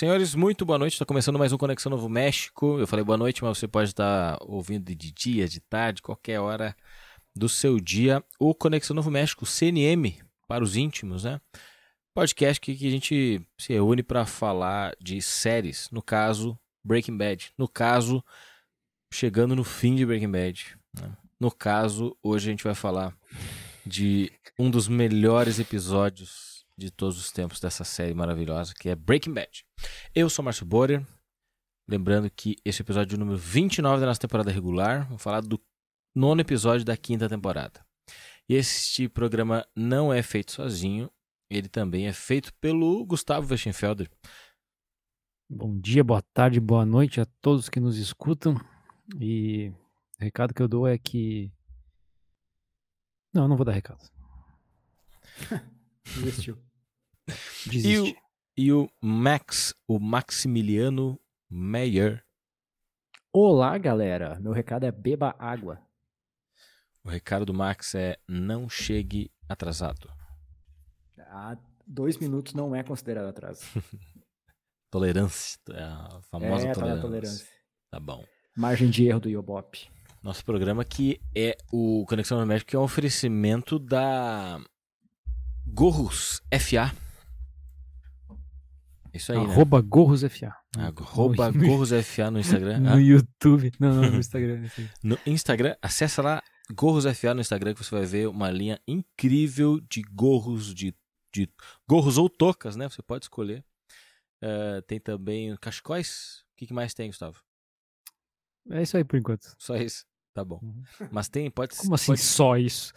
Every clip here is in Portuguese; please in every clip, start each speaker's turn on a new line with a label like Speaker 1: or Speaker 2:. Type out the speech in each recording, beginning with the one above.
Speaker 1: Senhores, muito boa noite. Está começando mais um Conexão Novo México. Eu falei boa noite, mas você pode estar ouvindo de dia, de tarde, qualquer hora do seu dia. O Conexão Novo México, CNM, para os íntimos, né? Podcast que, que a gente se reúne para falar de séries. No caso, Breaking Bad. No caso, chegando no fim de Breaking Bad. né? No caso, hoje a gente vai falar de um dos melhores episódios de todos os tempos dessa série maravilhosa, que é Breaking Bad. Eu sou Márcio Borer, lembrando que esse episódio é o número 29 da nossa temporada regular, vamos falar do nono episódio da quinta temporada. Este programa não é feito sozinho, ele também é feito pelo Gustavo Weschenfelder.
Speaker 2: Bom dia, boa tarde, boa noite a todos que nos escutam. E o recado que eu dou é que. Não, eu não vou dar recado.
Speaker 3: Desistiu.
Speaker 1: E o, e o Max, o Maximiliano Meyer.
Speaker 3: Olá, galera. Meu recado é beba água.
Speaker 1: O recado do Max é não chegue atrasado.
Speaker 3: Há dois minutos não é considerado atraso.
Speaker 1: Tolerância, a famosa
Speaker 3: é, tá
Speaker 1: tolerância.
Speaker 3: na tolerância.
Speaker 1: Tá bom.
Speaker 3: Margem de erro do Iobop.
Speaker 1: Nosso programa que é o Conexão no México, que é um oferecimento da Gorros FA. Isso aí, né?
Speaker 2: Arroba Gorros FA.
Speaker 1: Arroba
Speaker 2: no,
Speaker 1: Gorros FA no Instagram.
Speaker 2: no
Speaker 1: Ah,
Speaker 2: YouTube. Não, não, no Instagram.
Speaker 1: no Instagram, acessa lá Gorros FA no Instagram que você vai ver uma linha incrível de gorros, de, de gorros ou tocas, né? Você pode escolher. Eh, tem também cachecóis. O que, que mais tem, Gustavo?
Speaker 2: É isso aí por enquanto.
Speaker 1: Só isso. Tá bom.
Speaker 2: Uhum.
Speaker 1: Mas tem, pode
Speaker 2: Como assim
Speaker 1: pode-
Speaker 2: só isso?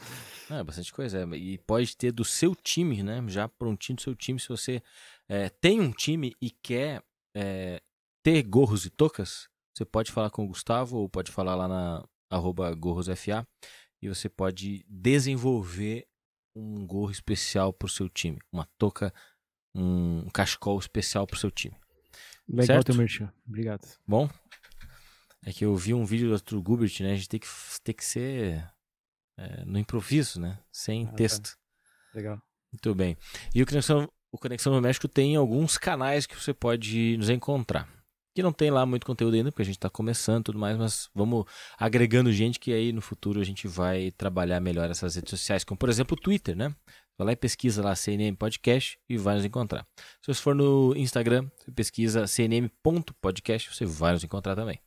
Speaker 1: Ah, é bastante coisa. é. E pode ter do seu time, né? Já prontinho do seu time. Se você é, tem um time e quer é, ter gorros e tocas, você pode falar com o Gustavo ou pode falar lá na arroba gorrosfa e você pode desenvolver um gorro especial pro seu time. Uma touca, um cachecol especial pro seu time.
Speaker 2: Legal
Speaker 1: Certo?
Speaker 2: teu merchan. Obrigado.
Speaker 1: Bom? É que eu vi um vídeo do Arthur Gubert, né? A gente tem que, tem que ser é, no improviso, né? Sem
Speaker 2: Ah, tá.
Speaker 1: texto.
Speaker 2: Legal.
Speaker 1: Muito bem. E o Conexão, o Conexão no México tem alguns canais que você pode nos encontrar. Que não tem lá muito conteúdo ainda, porque a gente está começando e tudo mais, mas vamos agregando gente que aí no futuro a gente vai trabalhar melhor essas redes sociais, como por exemplo o Twitter, né? Vai lá e pesquisa lá CNM Podcast e vai nos encontrar. Se você for no Instagram, você pesquisa cnm.podcast, você vai nos encontrar também.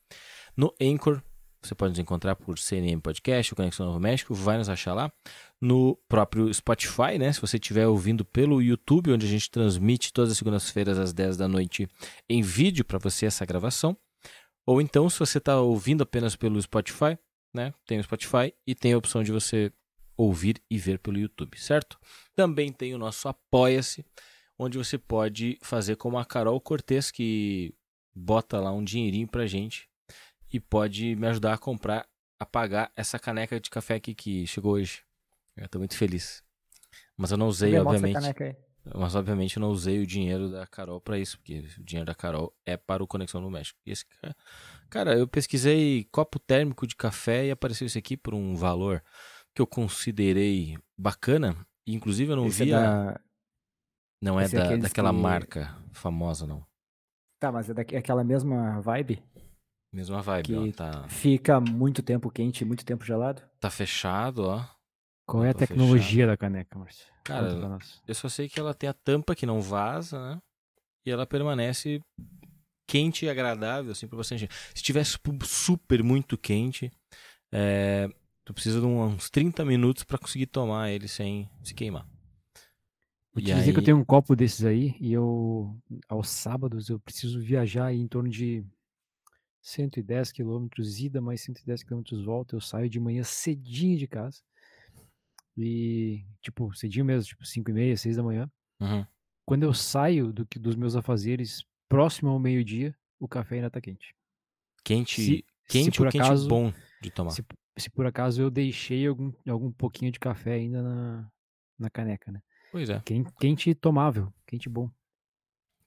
Speaker 1: No Anchor, você pode nos encontrar por CNM Podcast, o Conexão Novo México, vai nos achar lá. No próprio Spotify, né? Se você estiver ouvindo pelo YouTube, onde a gente transmite todas as segundas-feiras às 10 da noite em vídeo para você essa gravação. Ou então, se você está ouvindo apenas pelo Spotify, né? Tem o Spotify e tem a opção de você ouvir e ver pelo YouTube, certo? Também tem o nosso Apoia-se, onde você pode fazer como a Carol Cortez, que bota lá um dinheirinho pra gente e pode me ajudar a comprar, a pagar essa caneca de café aqui que chegou hoje. Eu tô muito feliz. Mas eu não usei,
Speaker 3: a
Speaker 1: obviamente. Mas obviamente eu não usei o dinheiro da Carol pra isso, porque o dinheiro da Carol é para o Conexão no México. E esse ca- cara, eu pesquisei copo térmico de café e apareceu isso aqui por um valor que eu considerei bacana. E, inclusive eu não
Speaker 3: Esse é
Speaker 1: vi a-
Speaker 3: da-
Speaker 1: Não é
Speaker 3: é
Speaker 1: da,
Speaker 3: aqueles
Speaker 1: daquela
Speaker 3: que-
Speaker 1: marca famosa, não.
Speaker 3: Tá, mas é daqui- aquela mesma vibe
Speaker 1: Mesma vibe,
Speaker 3: que
Speaker 1: ó. Tá,
Speaker 3: fica muito tempo quente e muito tempo gelado?
Speaker 1: tá fechado, ó.
Speaker 2: Qual é a
Speaker 1: Tá
Speaker 2: tecnologia da caneca, Márcio?
Speaker 1: Cara. Eu só sei que ela tem a tampa que não vaza, né? E ela permanece quente e agradável, assim, pra bastante gente. Se estiver su- super muito quente, é, tu precisa de uns 30 minutos pra conseguir tomar ele sem se queimar.
Speaker 2: Vou
Speaker 1: E
Speaker 2: te dizer que eu
Speaker 1: aí-
Speaker 2: tenho um copo desses aí e eu, aos sábados, eu preciso viajar em torno de 110 quilômetros ida, mais 110 quilômetros volta. Eu saio de manhã cedinho de casa. E, tipo, cedinho mesmo, tipo 5 e meia, 6 da manhã.
Speaker 1: Uhum.
Speaker 2: Quando eu saio do que, dos meus afazeres próximo ao meio-dia, o café ainda tá quente.
Speaker 1: Quente,
Speaker 2: Se-
Speaker 1: quente
Speaker 2: se por
Speaker 1: quente
Speaker 2: acaso-
Speaker 1: bom de tomar?
Speaker 2: Se, se por acaso eu deixei algum, algum pouquinho de café ainda na, na caneca, né?
Speaker 1: Pois é.
Speaker 2: Quente, quente tomável, quente bom.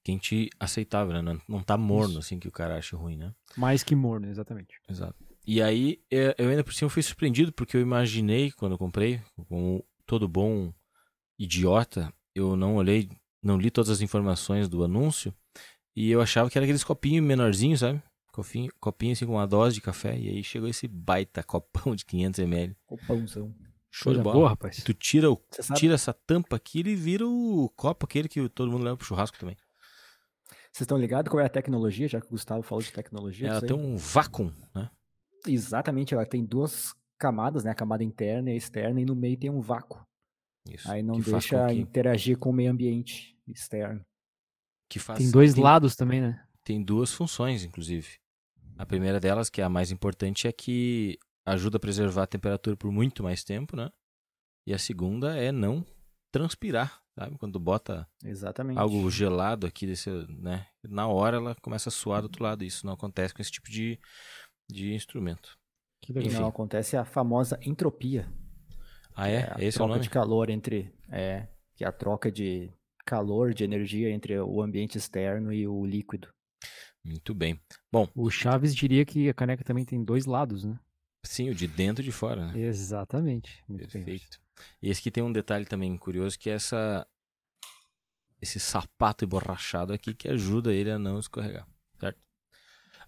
Speaker 1: Quente aceitável, né? Não, não tá morno,
Speaker 2: Isso.
Speaker 1: assim, que o cara acha ruim, né?
Speaker 2: Mais que morno, exatamente.
Speaker 1: Exato. E aí, é, eu ainda por cima fui surpreendido, porque eu imaginei, quando eu comprei, como todo bom idiota, eu não olhei, não li todas as informações do anúncio, e eu achava que era aqueles copinhos menorzinhos, sabe? Copinho, copinho assim com uma dose de café, e aí chegou esse baita copão de 500ml.
Speaker 3: O pãozão.
Speaker 1: Show de bola.
Speaker 2: boa, rapaz.
Speaker 1: Tu tira, o, tira essa tampa aqui, ele vira o copo aquele que todo mundo leva pro churrasco também.
Speaker 3: Vocês estão ligados qual é a tecnologia, já que o Gustavo falou de tecnologia?
Speaker 1: Ela tem um vácuo, né?
Speaker 3: Exatamente, ela tem duas camadas, né? A camada interna e a externa, e no meio tem um vácuo.
Speaker 1: Isso.
Speaker 3: Aí não deixa
Speaker 1: com que,
Speaker 3: interagir com o meio ambiente externo.
Speaker 1: que faz,
Speaker 2: Tem dois
Speaker 1: tem-
Speaker 2: lados também, né?
Speaker 1: tem duas funções, inclusive. A primeira delas, que é a mais importante, é que ajuda a preservar a temperatura por muito mais tempo, né? E a segunda é não transpirar, sabe? Quando bota
Speaker 3: Exatamente.
Speaker 1: algo gelado aqui, desse, né? Na hora ela começa a suar do outro lado. Isso não acontece com esse tipo de, de instrumento.
Speaker 2: Que legal.
Speaker 1: enfim.
Speaker 3: não acontece a famosa entropia.
Speaker 1: Ah, é?
Speaker 3: a
Speaker 1: Esse é o
Speaker 3: troca
Speaker 1: nome?
Speaker 3: de calor entre. É, que é a troca de calor, de energia entre o ambiente externo e o líquido.
Speaker 1: Muito bem. Bom,
Speaker 2: O Chaves diria que a caneca também tem dois lados, né?
Speaker 1: sim, o de dentro e de fora, né?
Speaker 2: Exatamente. Muito bem.
Speaker 1: E esse aqui tem um detalhe também curioso, que é essa esse sapato emborrachado aqui que ajuda ele a não escorregar, certo?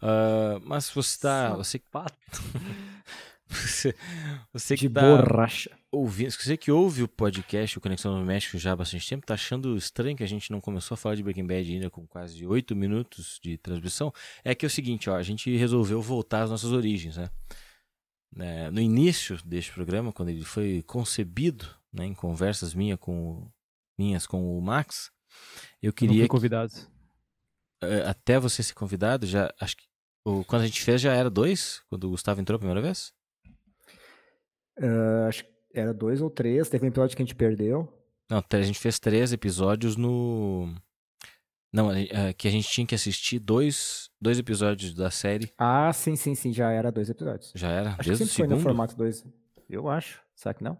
Speaker 1: Ah, mas você tá, você você, você que
Speaker 3: de
Speaker 1: tá
Speaker 3: borracha.
Speaker 1: ouvindo, você que ouve o podcast o Conexão no México já há bastante tempo, tá achando estranho que a gente não começou a falar de Breaking Bad ainda com quase oito minutos de transmissão? É que é o seguinte, ó, a gente resolveu voltar às nossas origens, né? Né, no início deste programa, quando ele foi concebido, né, em conversas minha com, minhas com o Max, eu
Speaker 2: Eu não
Speaker 1: queria
Speaker 2: fui
Speaker 1: que,
Speaker 2: convidado.
Speaker 1: eh, até você ser convidado, já acho que o, quando a gente fez já era dois, quando o Gustavo entrou a primeira vez?
Speaker 3: Ah, acho que era dois ou três. Teve um episódio que a gente perdeu.
Speaker 1: Não, a gente fez três episódios no. Não, eh, que a gente tinha que assistir dois, dois episódios da série.
Speaker 3: Ah, sim, sim, sim. Já era dois episódios.
Speaker 1: Já era?
Speaker 3: Acho que
Speaker 1: desde o
Speaker 3: sempre foi no
Speaker 1: segundo?
Speaker 3: formato dois. Eu acho. Será que não?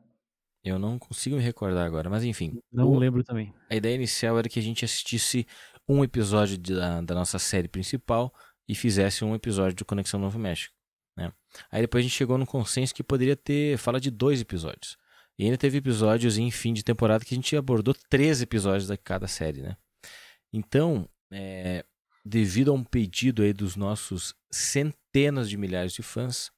Speaker 1: Eu não consigo me recordar agora, mas enfim.
Speaker 2: Não
Speaker 1: o-
Speaker 2: lembro também.
Speaker 1: A ideia inicial era que a gente assistisse um episódio de- da, da nossa série principal e fizesse um episódio do Conexão Novo México. Né? Aí depois a gente chegou num consenso que poderia ter fala de dois episódios. E ainda teve episódios em fim de temporada que a gente abordou três episódios da cada série, né? Então, é, devido a um pedido aí dos nossos centenas de milhares de fãs,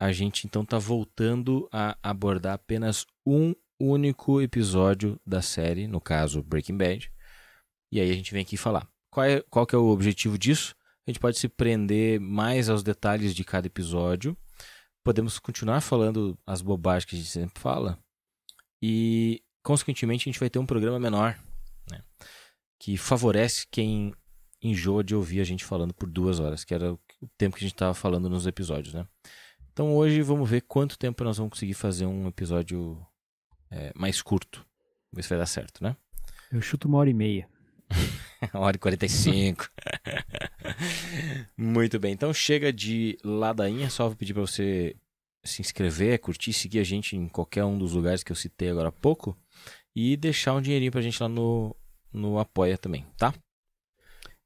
Speaker 1: a gente então tá voltando a abordar apenas um único episódio da série, no caso Breaking Bad. E aí a gente vem aqui falar. Qual, é, qual que é o objetivo disso? A gente pode se prender mais aos detalhes de cada episódio. Podemos continuar falando as bobagens que a gente sempre fala. E, consequentemente, a gente vai ter um programa menor, né? Que favorece quem enjoa de ouvir a gente falando por duas horas, que era o tempo que a gente estava falando nos episódios, né? Então hoje vamos ver quanto tempo nós vamos conseguir fazer um episódio é, mais curto. Vamos ver se vai dar certo, né?
Speaker 2: Eu chuto uma hora e meia.
Speaker 1: Uma hora e 45. Muito bem. Então chega de ladainha. Só vou pedir para você se inscrever, curtir, seguir a gente em qualquer um dos lugares que eu citei agora há pouco. E deixar um dinheirinho pra gente lá no, no Apoia também, tá?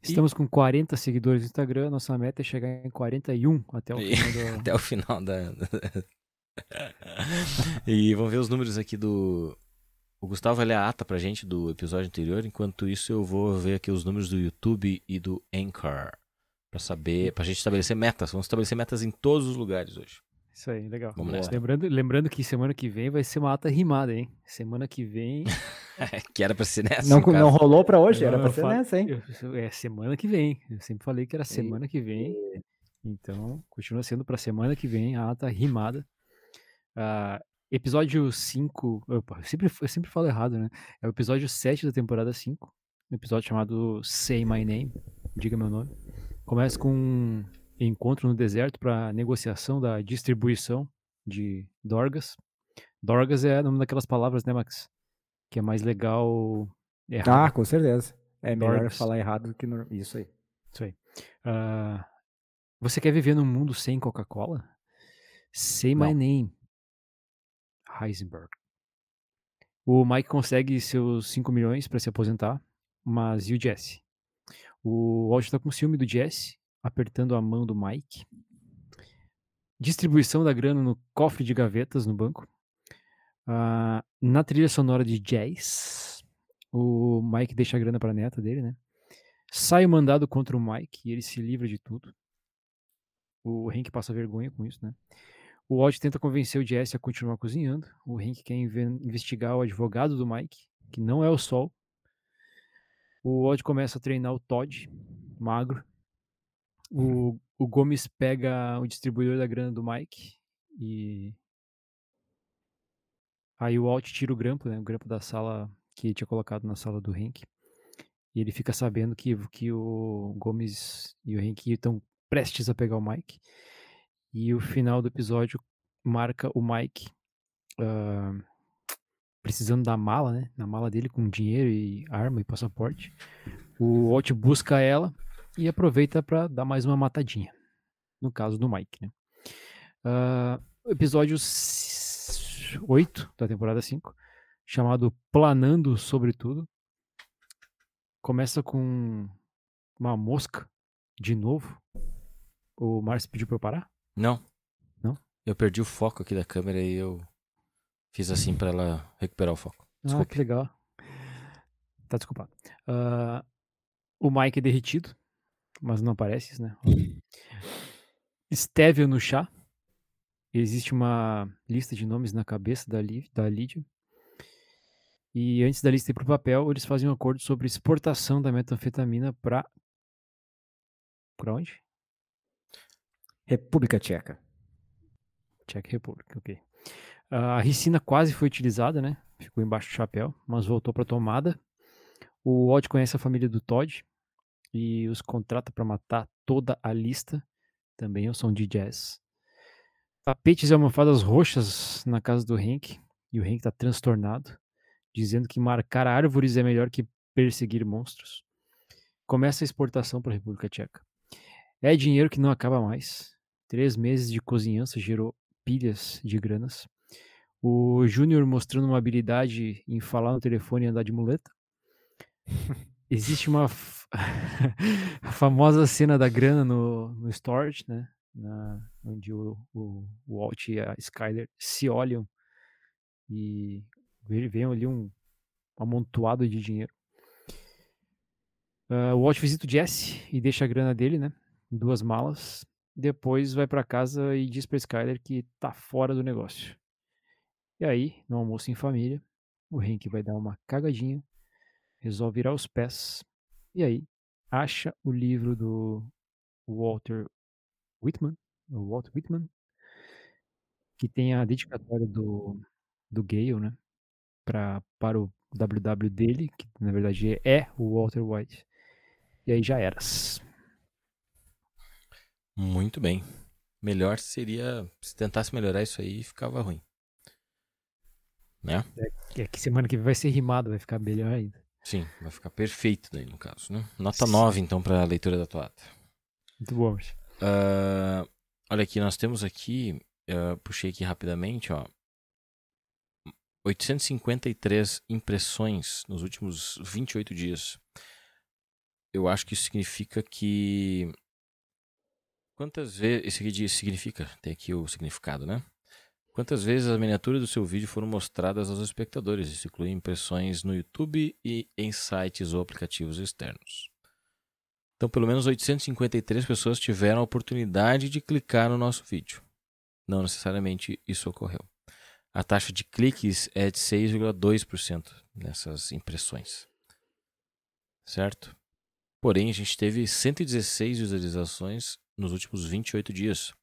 Speaker 2: Estamos com 40 seguidores no Instagram. Nossa meta é chegar em 41 até o
Speaker 1: E-
Speaker 2: final do...
Speaker 1: Até o final da. e vamos ver os números aqui do. O Gustavo vai ler a ata pra gente do episódio anterior. Enquanto isso, eu vou ver aqui os números do YouTube e do Anchor. Pra saber. Pra gente estabelecer metas. Vamos estabelecer metas em todos os lugares hoje.
Speaker 2: Isso aí, legal.
Speaker 1: Vamos nessa.
Speaker 2: Lembrando, lembrando que semana que vem vai ser uma ata rimada, hein? Semana que vem.
Speaker 1: que era pra ser nessa.
Speaker 3: Não, não rolou pra hoje,
Speaker 2: Eu-
Speaker 3: era pra ser
Speaker 2: falo-
Speaker 3: nessa, hein?
Speaker 2: eu- é semana que vem. Eu sempre falei que era semana que vem. Então, continua sendo pra semana que vem a ata rimada. Ah, episódio 5. Opa, eu sempre, eu sempre falo errado, né? É o episódio 7 da temporada 5. Um episódio chamado Say My Name. Diga meu nome. Começa com encontro no deserto para negociação da distribuição de Dorgas. Dorgas é nome daquelas palavras, né, Max? Que é mais legal.
Speaker 3: Ah,
Speaker 2: errado.
Speaker 3: com certeza. É melhor
Speaker 2: Dorgas.
Speaker 3: falar errado do que no... isso aí.
Speaker 2: Isso aí. Ah, você quer viver num mundo sem Coca-Cola? Say my
Speaker 1: Não.
Speaker 2: name. Heisenberg. O Mike consegue seus 5 milhões para se aposentar, mas e o Jesse? O Walt tá com ciúme do Jesse, apertando a mão do Mike. Distribuição da grana no cofre de gavetas no banco. Ah, na trilha sonora de jazz, o Mike deixa a grana pra neta dele, né? Sai o mandado contra o Mike e ele se livra de tudo. O Hank passa vergonha com isso, né? O Walt tenta convencer o Jesse a continuar cozinhando. O Hank quer inve- investigar o advogado do Mike, que não é o Sol. O Walt começa a treinar o Todd, magro. O, o Gomes pega o distribuidor da grana do Mike e. Aí o Walt tira o grampo, né? O grampo da sala que tinha colocado na sala do Hank. E ele fica sabendo que, que o Gomes e o Hank estão prestes a pegar o Mike. E o final do episódio marca o Mike ah, precisando da mala, né? Na mala dele com dinheiro e arma e passaporte. O Walt busca ela e aproveita para dar mais uma matadinha. No caso do Mike, né? Ah, episódio 8 da temporada 5, chamado Planando sobre Tudo. Começa com uma mosca de novo. O Márcio pediu pra eu parar?
Speaker 1: Não.
Speaker 2: Não?
Speaker 1: Eu perdi o foco aqui da câmera e eu fiz assim pra ela recuperar o foco.
Speaker 2: Ah,
Speaker 1: Desculpa.
Speaker 2: que legal. Tá desculpado. Ah, o Mike é derretido, mas não aparece isso, né? Stevia no chá. Existe uma lista de nomes na cabeça da, Lí- da Lídia. E antes da lista ir pro papel, eles fazem um acordo sobre exportação da metanfetamina pra. Pra onde?
Speaker 3: República Tcheca.
Speaker 2: Czech Republic, ok. A ricina quase foi utilizada, né? Ficou embaixo do chapéu, mas voltou para tomada. O Walt conhece a família do Todd e os contrata para matar toda a lista. Também é o som de jazz. Tapetes e almofadas roxas na casa do Hank. E o Hank tá transtornado, dizendo que marcar árvores é melhor que perseguir monstros. Começa a exportação para a República Tcheca. É dinheiro que não acaba mais. Três meses de cozinhança gerou pilhas de granas. O Júnior mostrando uma habilidade em falar no telefone e andar de muleta. Existe uma a famosa cena da grana no, no storage, né? Na- onde o, o, o Walt e a Skyler se olham e veem ali um amontoado de dinheiro. Ah, o Walt visita o Jesse e deixa a grana dele, né? Em duas malas. Depois vai pra casa e diz pra Skyler que tá fora do negócio. E aí, no almoço em família, o Hank vai dar uma cagadinha, resolve ir aos pés, e aí acha o livro do Walter Whitman, o Walt Whitman, que tem a dedicatória do, do Gale, né? Pra, para o WW dele, que na verdade é o Walter White. E aí já eras.
Speaker 1: Muito bem. Melhor seria se tentasse melhorar isso aí ficava ruim. Né?
Speaker 2: É que semana que vem vai ser rimado, vai ficar melhor ainda.
Speaker 1: Sim, vai ficar perfeito daí no caso, né? Nota
Speaker 2: Sim.
Speaker 1: 9 então pra leitura da tua ata.
Speaker 2: Muito bom.
Speaker 1: Ah, olha aqui, nós temos aqui, ah, puxei aqui rapidamente, ó. 853 impressões nos últimos 28 dias. Eu acho que isso significa que. Quantas vezes. Isso aqui diz- significa, tem aqui o significado, né? Quantas vezes as miniaturas do seu vídeo foram mostradas aos espectadores? Isso inclui impressões no YouTube e em sites ou aplicativos externos. Então, pelo menos 853 pessoas tiveram a oportunidade de clicar no nosso vídeo. Não necessariamente isso ocorreu. A taxa de cliques é de 6,2% nessas impressões. Certo? Porém, a gente teve 116 visualizações nos últimos 28 dias.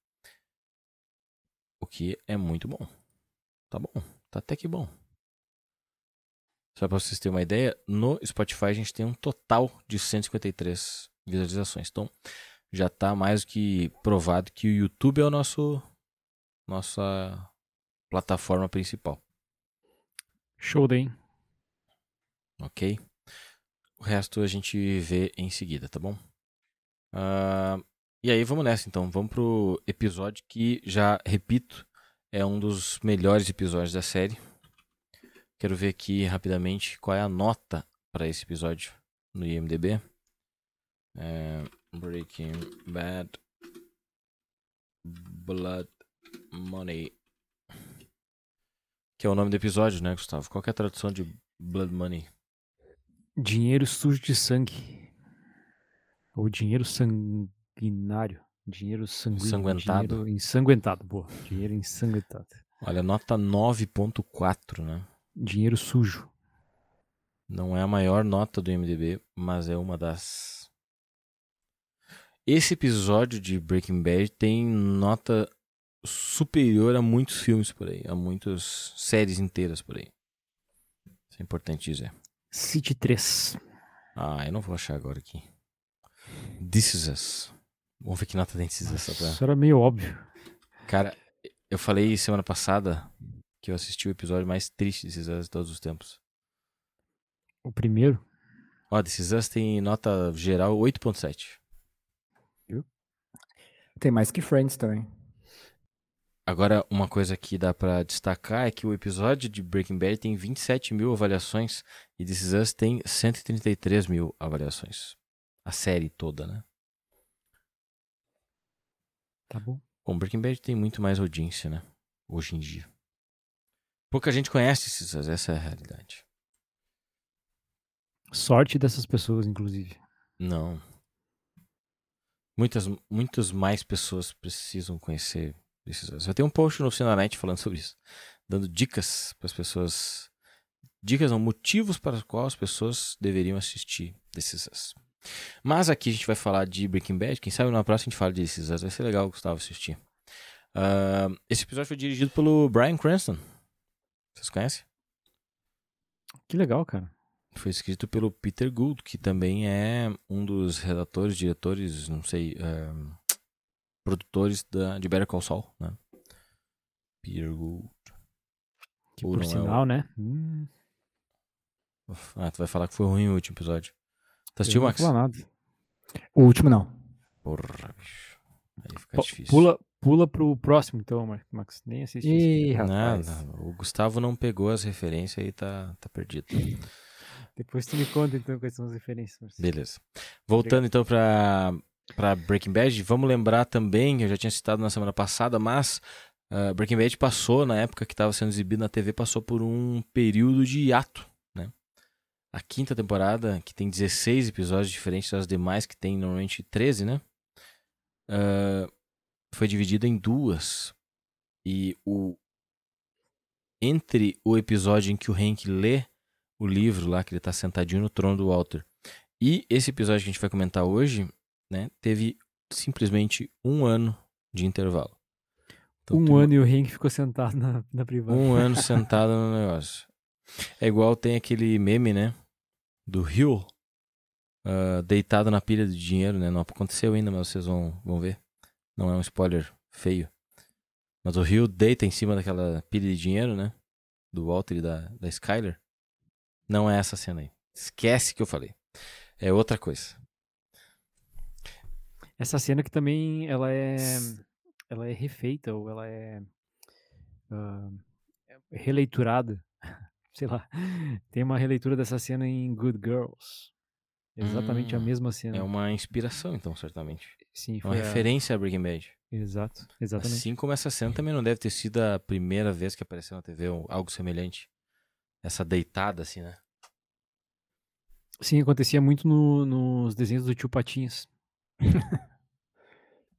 Speaker 1: O que é muito bom. Tá bom. Tá até que bom. Só para vocês terem uma ideia, no Spotify a gente tem um total de 153 visualizações. Então, já tá mais do que provado que o YouTube é o nosso nossa plataforma principal,
Speaker 2: Show daí.
Speaker 1: ok? O resto a gente vê em seguida, tá bom? Ah, e aí vamos nessa então. Vamos pro episódio que, já repito, é um dos melhores episódios da série. Quero ver aqui rapidamente qual é a nota para esse episódio no IMDb. É, Breaking Bad Blood Money. Que é o nome do episódio, né, Gustavo? Qual é a tradução de Blood Money?
Speaker 2: Dinheiro sujo de sangue. Ou dinheiro sanguinário. Dinheiro sanguíneo.
Speaker 1: Ensanguentado.
Speaker 2: Dinheiro ensanguentado, boa. Dinheiro ensanguentado.
Speaker 1: Olha, nota 9.4, né?
Speaker 2: Dinheiro sujo.
Speaker 1: Não é a maior nota do IMDb, mas é uma das. Esse episódio de Breaking Bad tem nota superior a muitos filmes por aí, a muitas séries inteiras por aí. Isso é importante dizer.
Speaker 2: City 3.
Speaker 1: Ah, eu não vou achar agora aqui. This is Us. Vamos ver que nota Us. só pra-
Speaker 2: Isso era meio óbvio.
Speaker 1: Cara, eu falei semana passada que eu assisti o episódio mais triste de This Is Us de todos os tempos.
Speaker 2: O primeiro.
Speaker 1: Ó, Is Us tem nota geral 8.7.
Speaker 3: Tem mais que Friends também.
Speaker 1: Agora, uma coisa que dá pra destacar é que o episódio de Breaking Bad tem 27 mil avaliações e This Is Us tem 133 mil avaliações. A série toda, né?
Speaker 2: Tá bom.
Speaker 1: Bom, Breaking Bad tem muito mais audiência, né? Hoje em dia. Pouca gente conhece Us, essa é a realidade.
Speaker 2: Sorte dessas pessoas, inclusive.
Speaker 1: Não. Muitas, muitas mais pessoas precisam conhecer Us. Eu tenho um post no Cinenet falando sobre isso. Dando dicas para as pessoas. Dicas não, motivos para os quais as pessoas deveriam assistir Us. Mas aqui a gente vai falar de Breaking Bad. Quem sabe na próxima a gente fala de Us. Vai ser legal, Gustavo, assistir. Ah, esse episódio foi dirigido pelo Brian Cranston. Vocês conhecem?
Speaker 2: Que legal, cara.
Speaker 1: Foi escrito pelo Peter Gould, que também é um dos redatores, diretores, não sei, ehm, produtores da, de Better Call Saul, né? Peter Gould.
Speaker 2: Que
Speaker 1: Ou
Speaker 2: por
Speaker 1: não é o-
Speaker 2: sinal, né? Hum,
Speaker 1: Ah, tu vai falar que foi ruim o último episódio. Tu assistiu,
Speaker 2: não
Speaker 1: Max?
Speaker 2: falar nada.
Speaker 3: O último não.
Speaker 1: Porra, bicho. Aí fica
Speaker 2: Pu-
Speaker 1: difícil.
Speaker 2: Pula, pula pro próximo, então, Max. Nem assiste.
Speaker 3: Ih, rapaz.
Speaker 1: Nada, o Gustavo não pegou as referências e tá, tá perdido.
Speaker 2: Depois tu me conta, então, quais são as referências. Marcelo.
Speaker 1: Beleza. Voltando então pra, pra Breaking Bad, vamos lembrar também, eu já tinha citado na semana passada, mas ah, Breaking Bad passou, na época que estava sendo exibido na TV, passou por um período de hiato? A quinta temporada, que tem 16 episódios diferentes das demais, que tem normalmente 13, né? Ah, foi dividida em duas. E o entre o episódio em que o Hank lê o livro lá, que ele tá sentadinho no trono do Walter, e esse episódio que a gente vai comentar hoje, né, teve simplesmente um ano de intervalo. Então,
Speaker 2: um
Speaker 1: tem uma-
Speaker 2: ano e o Hank ficou sentado na, na privada.
Speaker 1: um ano sentado no negócio. É igual tem aquele meme, né? Do Hill ah, deitado na pilha de dinheiro, né? Não aconteceu ainda, mas vocês vão, vão ver. Não é um spoiler feio. Mas o Hill deita em cima daquela pilha de dinheiro, né? Do Walter e da, da Skyler. Não é essa cena aí. Esquece que eu falei. É outra coisa.
Speaker 2: Essa cena que também ela é ela é refeita ou ela é ah, releiturada, sei lá. Tem uma releitura dessa cena em Good Girls. Exatamente a
Speaker 1: Hum,
Speaker 2: mesma cena.
Speaker 1: É uma inspiração, então, certamente.
Speaker 2: Sim,
Speaker 1: É uma
Speaker 2: foi a-
Speaker 1: referência a Breaking Bad.
Speaker 2: Exato, exatamente.
Speaker 1: Assim como essa cena também não deve ter sido a primeira vez que apareceu na TV ou algo semelhante. Essa deitada, assim, né?
Speaker 2: Sim, acontecia muito no- nos desenhos do Tio Patinhas.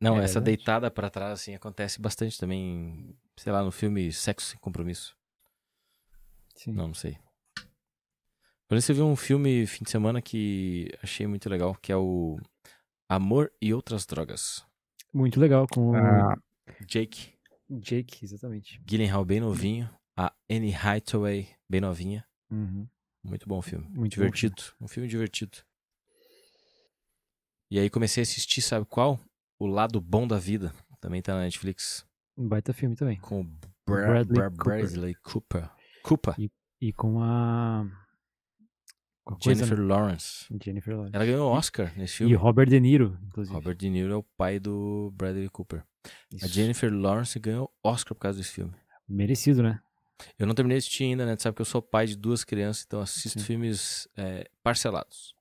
Speaker 1: Não,
Speaker 2: É
Speaker 1: essa
Speaker 2: verdade.
Speaker 1: deitada pra trás, assim, acontece bastante também, sei lá, no filme Sexo Sem Compromisso.
Speaker 2: Sim.
Speaker 1: Não, não sei. Por isso eu vi um filme fim de semana que achei muito legal, que é o Amor e Outras Drogas.
Speaker 2: Muito legal com
Speaker 3: Ah,
Speaker 1: Jake
Speaker 2: Jake, exatamente.
Speaker 1: Gyllenhaal bem novinho, a Anne Hathaway bem novinha.
Speaker 2: Uhum.
Speaker 1: Muito bom filme.
Speaker 2: Muito bom
Speaker 1: divertido. Um filme divertido. E aí comecei a assistir, sabe qual? O Lado Bom da Vida. Também tá na Netflix.
Speaker 2: Um baita filme também.
Speaker 1: Com o Bra
Speaker 2: Bradley
Speaker 1: Bra. Bradley Cooper. Cooper.
Speaker 2: E com a Com a coisa,
Speaker 1: Jennifer
Speaker 2: né?
Speaker 1: Lawrence.
Speaker 2: Jennifer Lawrence.
Speaker 1: Ela ganhou Oscar nesse
Speaker 2: E
Speaker 1: filme.
Speaker 2: Robert De Niro, inclusive.
Speaker 1: Robert De Niro é o pai do Bradley Cooper. A
Speaker 2: Isso.
Speaker 1: Jennifer Lawrence ganhou Oscar por causa desse filme.
Speaker 2: Merecido, né?
Speaker 1: Eu não terminei de assistir ainda, né? Tu sabe que eu sou pai de duas crianças, então assisto
Speaker 2: Sim.
Speaker 1: filmes é, parcelados.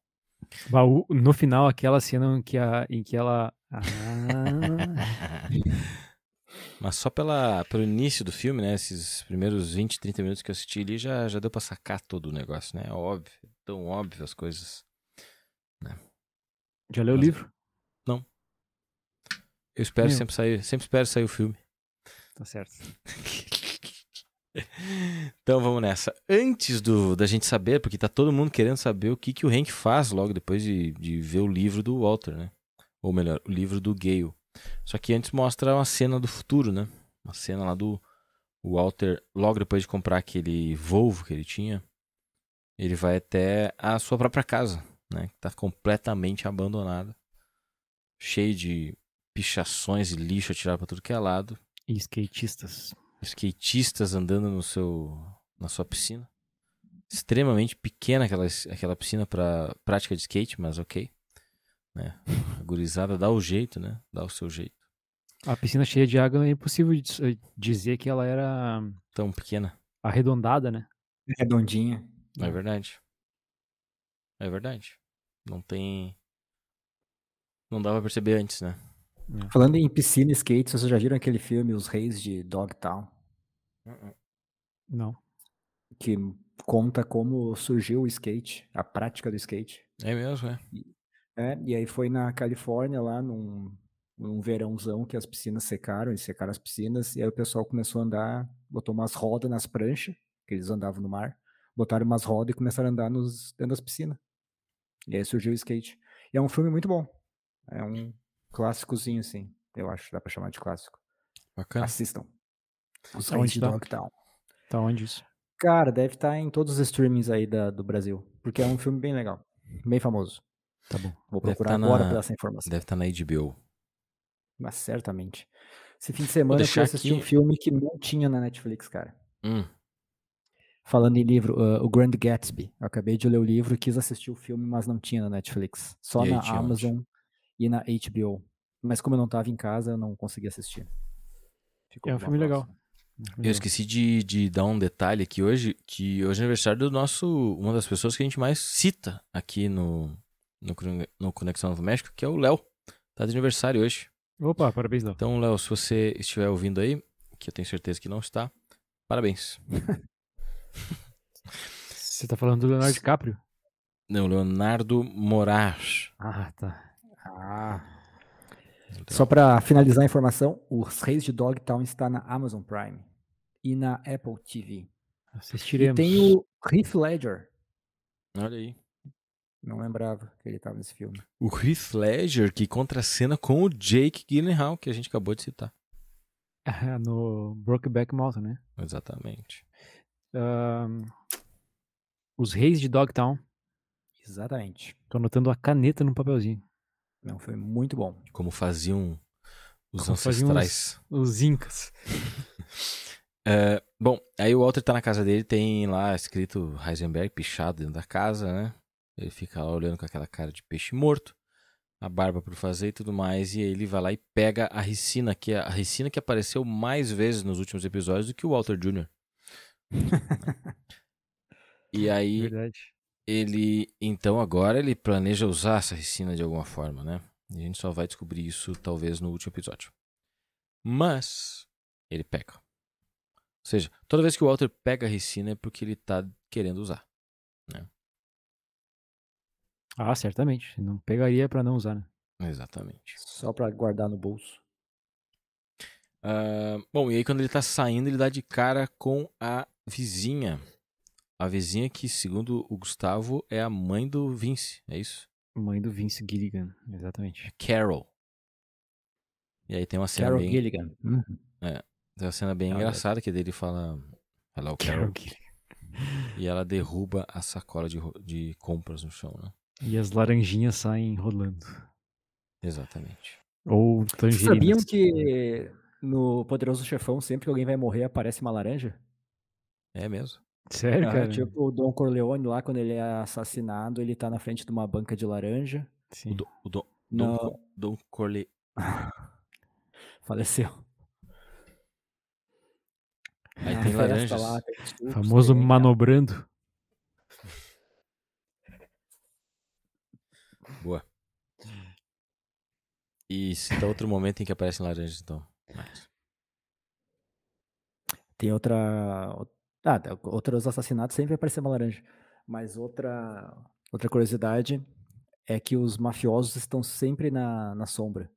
Speaker 2: No final, aquela cena em que, a, em que ela. Ah,
Speaker 1: Mas só pela, pelo início do filme, né? Esses primeiros 20, 30 minutos que eu assisti ali, já, já deu pra sacar todo o negócio, né? É óbvio, tão óbvio as coisas.
Speaker 2: já leu o
Speaker 1: Mas-
Speaker 2: livro?
Speaker 1: Eu espero
Speaker 2: Meu.
Speaker 1: sempre sair, sempre espero sair o filme.
Speaker 2: Tá certo.
Speaker 1: Então vamos nessa. Antes do, da gente saber, porque tá todo mundo querendo saber o que, que o Hank faz logo depois de, de ver o livro do Walter, né? Ou melhor, o livro do Gale. Só que antes mostra uma cena do futuro, né? Uma cena lá do Walter, logo depois de comprar aquele Volvo que ele tinha, ele vai até a sua própria casa, né? Que tá completamente abandonada. Cheio de pichações e lixo atirado pra tudo que é lado
Speaker 2: E skatistas.
Speaker 1: skatistas andando no seu na sua piscina. Extremamente pequena aquela, aquela piscina para prática de skate, mas ok. Né? A gurizada dá o jeito, né? Dá o seu jeito.
Speaker 2: A piscina cheia de água é impossível eh, dizer que ela era
Speaker 1: Tão pequena.
Speaker 2: arredondada, né?
Speaker 3: Redondinha.
Speaker 1: É verdade. É verdade. Não tem. Não dava pra perceber antes, né?
Speaker 3: Falando em piscina e skate, vocês já viram aquele filme Os Reis de Dogtown?
Speaker 2: Não.
Speaker 3: Que conta como surgiu o skate, a prática do skate.
Speaker 1: É mesmo, é.
Speaker 3: É, e aí foi na Califórnia, lá num, num verãozão que as piscinas secaram, e secaram as piscinas, e aí o pessoal começou a andar, botou umas rodas nas pranchas, que eles andavam no mar, botaram umas rodas e começaram a andar nos, dentro das piscinas. E aí surgiu o skate. E é um filme muito bom. É um clássicozinho, assim, eu acho, dá pra chamar de clássico.
Speaker 1: Bacana.
Speaker 3: Assistam. Os
Speaker 2: Aonde
Speaker 3: Reis de
Speaker 2: tá?
Speaker 3: Dogtown.
Speaker 2: Tá onde isso?
Speaker 3: Cara, deve estar em todos os streamings aí da- do Brasil, porque é um filme bem legal, bem famoso.
Speaker 2: Tá bom.
Speaker 3: Vou
Speaker 1: Deve
Speaker 3: procurar
Speaker 1: tá
Speaker 3: agora
Speaker 1: na-
Speaker 3: por essa informação.
Speaker 1: Deve estar na HBO.
Speaker 3: Mas certamente. Esse fim de semana eu
Speaker 1: deixar
Speaker 3: assistir um
Speaker 1: aqui-
Speaker 3: filme que não tinha na Netflix, cara.
Speaker 1: Hum,
Speaker 3: Falando em livro, uh, o Grand Gatsby. Eu acabei de ler o livro, quis assistir o filme, mas não tinha na Netflix. Só
Speaker 1: E
Speaker 3: na
Speaker 1: onde?
Speaker 3: Amazon e na HBO. Mas como eu não tava em casa, eu não consegui assistir. Ficou
Speaker 2: É um filme legal.
Speaker 1: Eu esqueci de, de dar um detalhe aqui hoje, que hoje é aniversário do nosso, uma das pessoas que a gente mais cita aqui no, no, no Conexão Novo México, que é o Léo. Tá de aniversário hoje.
Speaker 2: Opa, parabéns, Léo.
Speaker 1: Então, Léo, se você estiver ouvindo aí, que eu tenho certeza que não está, parabéns.
Speaker 2: Você tá falando do Leonardo DiCaprio?
Speaker 1: Não, Leonardo Moraes.
Speaker 2: Ah, tá.
Speaker 3: Ah. Só pra finalizar a informação, Os Reis de Dogtown está na Amazon Prime e na Apple TV. E
Speaker 2: Assistiremos.
Speaker 3: tem o Heath Ledger.
Speaker 1: Olha aí.
Speaker 3: Não lembrava que ele tava nesse filme.
Speaker 1: O Heath Ledger que contracena com o Jake Gyllenhaal, que a gente acabou de citar.
Speaker 2: no Brokeback Mountain, né?
Speaker 1: Exatamente.
Speaker 2: Os Reis de Dogtown.
Speaker 3: Exatamente.
Speaker 2: Tô anotando a caneta no papelzinho.
Speaker 3: Não, foi muito bom.
Speaker 1: Como faziam os
Speaker 2: Como faziam os-
Speaker 1: ancestrais.
Speaker 2: Os Incas.
Speaker 1: É, bom, aí o Walter tá na casa dele, tem lá escrito Heisenberg pichado dentro da casa, né? Ele fica lá olhando com aquela cara de peixe morto, a barba por fazer e tudo mais, e aí ele vai lá e pega a ricina, que é a ricina que apareceu mais vezes nos últimos episódios do que o Walter Jr. e aí
Speaker 2: Verdade.
Speaker 1: ele, então agora ele planeja usar essa ricina de alguma forma, né? E a gente só vai descobrir isso talvez no último episódio. Mas ele pega. Ou seja, toda vez que o Walter pega a ricina é porque ele tá querendo usar.
Speaker 2: Ah, certamente. Não pegaria pra não usar, né?
Speaker 1: Exatamente.
Speaker 3: Só pra guardar no bolso.
Speaker 1: Ah, bom, e aí quando ele tá saindo, ele dá de cara com a vizinha. A vizinha que, segundo o Gustavo, é a mãe do Vince, é isso?
Speaker 2: Mãe do Vince Gilligan. Exatamente.
Speaker 1: Carol. E aí tem uma cena
Speaker 3: Carol
Speaker 1: bem,
Speaker 3: Gilligan. Uhum.
Speaker 1: tem uma cena bem
Speaker 3: Ah,
Speaker 1: engraçada que dele fala Hello, Carol.
Speaker 2: Gilligan.
Speaker 1: E ela derruba a sacola de, de compras no chão, né?
Speaker 2: E as laranjinhas saem rolando.
Speaker 1: Exatamente.
Speaker 2: Ou
Speaker 3: Vocês
Speaker 2: tangerinas.
Speaker 3: sabiam que no Poderoso Chefão, sempre que alguém vai morrer, aparece uma laranja?
Speaker 1: É mesmo.
Speaker 2: Sério,
Speaker 3: Ah,
Speaker 2: cara?
Speaker 3: tipo o Don Corleone lá, quando ele é assassinado, ele tá na frente de uma banca de laranja.
Speaker 1: O,
Speaker 2: Sim.
Speaker 1: do, o Dom,
Speaker 3: Não.
Speaker 1: Dom, Co- Dom Corle...
Speaker 3: Faleceu.
Speaker 1: Aí tem
Speaker 3: festa
Speaker 1: laranjas.
Speaker 3: lá, tem
Speaker 2: Famoso
Speaker 3: tem-
Speaker 2: manobrando.
Speaker 1: Boa. E cita outro momento em que aparecem laranjas, então. Marcos.
Speaker 3: Tem outra. Ah, tem outros assassinatos sempre vai aparecer uma laranja. Mas outra, outra curiosidade é que os mafiosos estão sempre na, na sombra.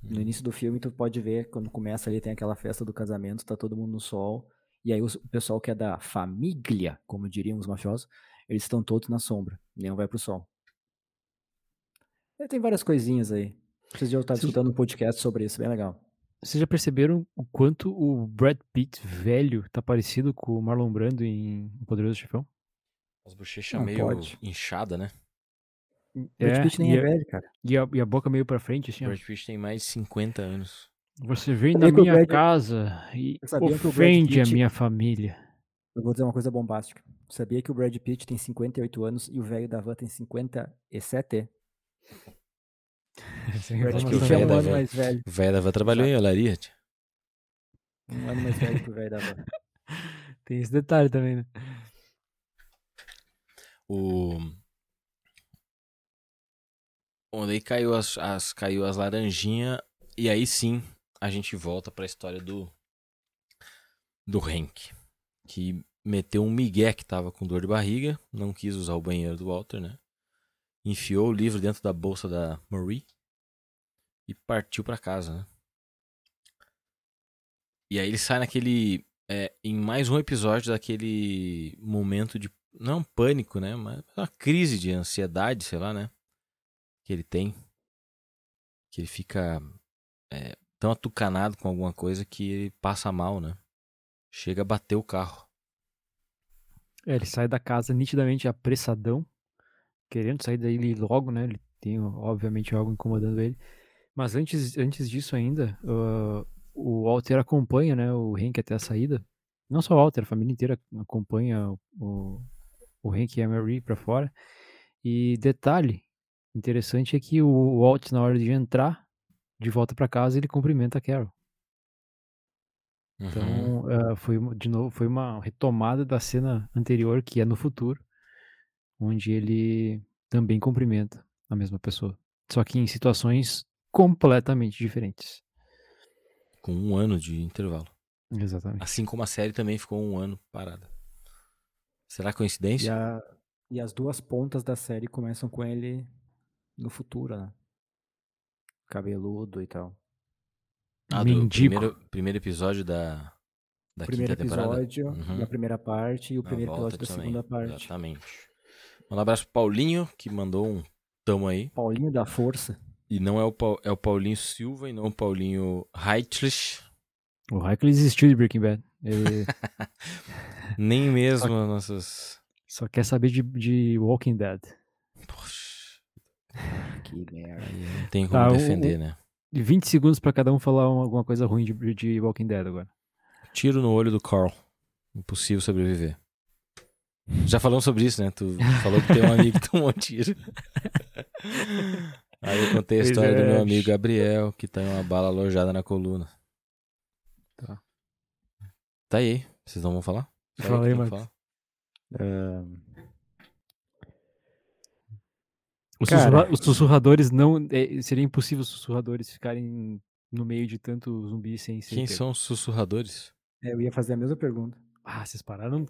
Speaker 3: No início do filme, tu pode ver, quando começa ali, tem aquela festa do casamento, tá todo mundo no sol. E aí os- o pessoal que é da família, como diriam os mafiosos, eles estão todos na sombra. Nenhum vai pro sol. E tem várias coisinhas aí. Vocês já
Speaker 2: Sim.
Speaker 3: escutando um podcast sobre isso, bem legal.
Speaker 2: Vocês já perceberam o quanto o Brad Pitt velho tá parecido com o Marlon Brando em O Poderoso Chefão?
Speaker 1: As bochechas
Speaker 3: Não,
Speaker 1: meio
Speaker 3: pode.
Speaker 1: inchada, né?
Speaker 3: Brad Pitt nem
Speaker 2: e,
Speaker 3: é
Speaker 2: a,
Speaker 3: velho, cara.
Speaker 2: e, a, e a boca meio pra frente, assim,
Speaker 1: O. Brad Pitt tem mais de 50 anos.
Speaker 2: Você vem na
Speaker 3: o
Speaker 2: minha
Speaker 3: Brad-
Speaker 2: casa e
Speaker 3: o
Speaker 2: ofende a
Speaker 3: Pitt-
Speaker 2: minha família.
Speaker 3: Eu vou dizer uma coisa bombástica. Sabia que o Brad Pitt tem 58 anos e o velho da van tem 57? O Brad
Speaker 1: Acho que o
Speaker 3: Pitt é
Speaker 1: velho
Speaker 3: um
Speaker 1: da
Speaker 3: ano
Speaker 1: van-
Speaker 3: mais velho.
Speaker 1: O velho da van trabalhou em olaria. tia.
Speaker 3: Um ano mais velho que o velho da van.
Speaker 2: Tem esse detalhe também, né?
Speaker 1: O... Onde aí caiu as, as, caiu as laranjinhas. E aí sim, a gente volta pra história do. Do Hank. Que meteu um migué que tava com dor de barriga. Não quis usar o banheiro do Walter, né? Enfiou o livro dentro da bolsa da Marie. E partiu pra casa, né? E aí ele sai naquele. é, em mais um episódio daquele momento de. Não pânico, né? Mas uma crise de ansiedade, sei lá, né? Que ele tem. Que ele fica é, tão atucanado com alguma coisa que ele passa mal, né? Chega a bater o carro.
Speaker 2: É, ele sai da casa nitidamente apressadão, querendo sair daí logo, né? Ele tem, obviamente, algo incomodando ele. Mas antes, antes disso ainda, ah, o Walter acompanha, né, o Hank até a saída. Não só o Walter, a família inteira acompanha o, o Hank e a Mary pra fora. E detalhe interessante é que o Walt, na hora de entrar de volta pra casa, ele cumprimenta a Carol.
Speaker 1: Uhum.
Speaker 2: Então, eh, foi uma- de novo, foi uma retomada da cena anterior, que é no futuro, onde ele também cumprimenta a mesma pessoa. Só que em situações completamente diferentes.
Speaker 1: Com um ano de intervalo.
Speaker 2: Exatamente.
Speaker 1: Assim como a série também ficou um ano parada. Será
Speaker 3: E,
Speaker 1: coincidência?
Speaker 3: a- e as duas pontas da série começam com ele no futuro, né? Cabeludo e tal.
Speaker 1: Ah, do primeiro, primeiro episódio da, da
Speaker 3: O primeiro
Speaker 1: quinta temporada.
Speaker 3: episódio
Speaker 1: Uhum.
Speaker 3: da primeira parte e o
Speaker 1: Na
Speaker 3: primeiro episódio da
Speaker 1: também,
Speaker 3: segunda parte.
Speaker 1: Exatamente. Um abraço pro Paulinho, que mandou um tamo aí.
Speaker 3: Paulinho da Força.
Speaker 1: E não é o, Pau- é o Paulinho Silva e não o Paulinho Heitlich.
Speaker 2: O Michael existiu de Breaking Bad. Ele
Speaker 1: Nem mesmo as nossas.
Speaker 2: só quer saber de, de Walking Dead.
Speaker 1: Poxa,
Speaker 3: Que merda.
Speaker 1: não tem como
Speaker 2: Tá,
Speaker 1: defender, né?
Speaker 2: E 20 segundos pra cada um falar um- alguma coisa ruim de, de Walking Dead agora.
Speaker 1: Tiro no olho do Carl. Impossível sobreviver. Já falamos sobre isso, né? Tu falou que tem um amigo que tomou um tiro. Aí eu contei a história do
Speaker 2: é.
Speaker 1: meu amigo Gabriel, que tem uma bala alojada na coluna.
Speaker 2: Tá.
Speaker 1: Tá aí. Vocês não vão falar?
Speaker 2: Fala aí,
Speaker 1: que
Speaker 2: Marcos.
Speaker 3: Ahn,
Speaker 2: Os, sussurra- os sussurradores não. é, seria impossível os sussurradores ficarem no meio de tanto zumbi sem ser.
Speaker 1: Quem são os sussurradores?
Speaker 3: é, eu ia fazer a mesma pergunta.
Speaker 2: Ah, vocês pararam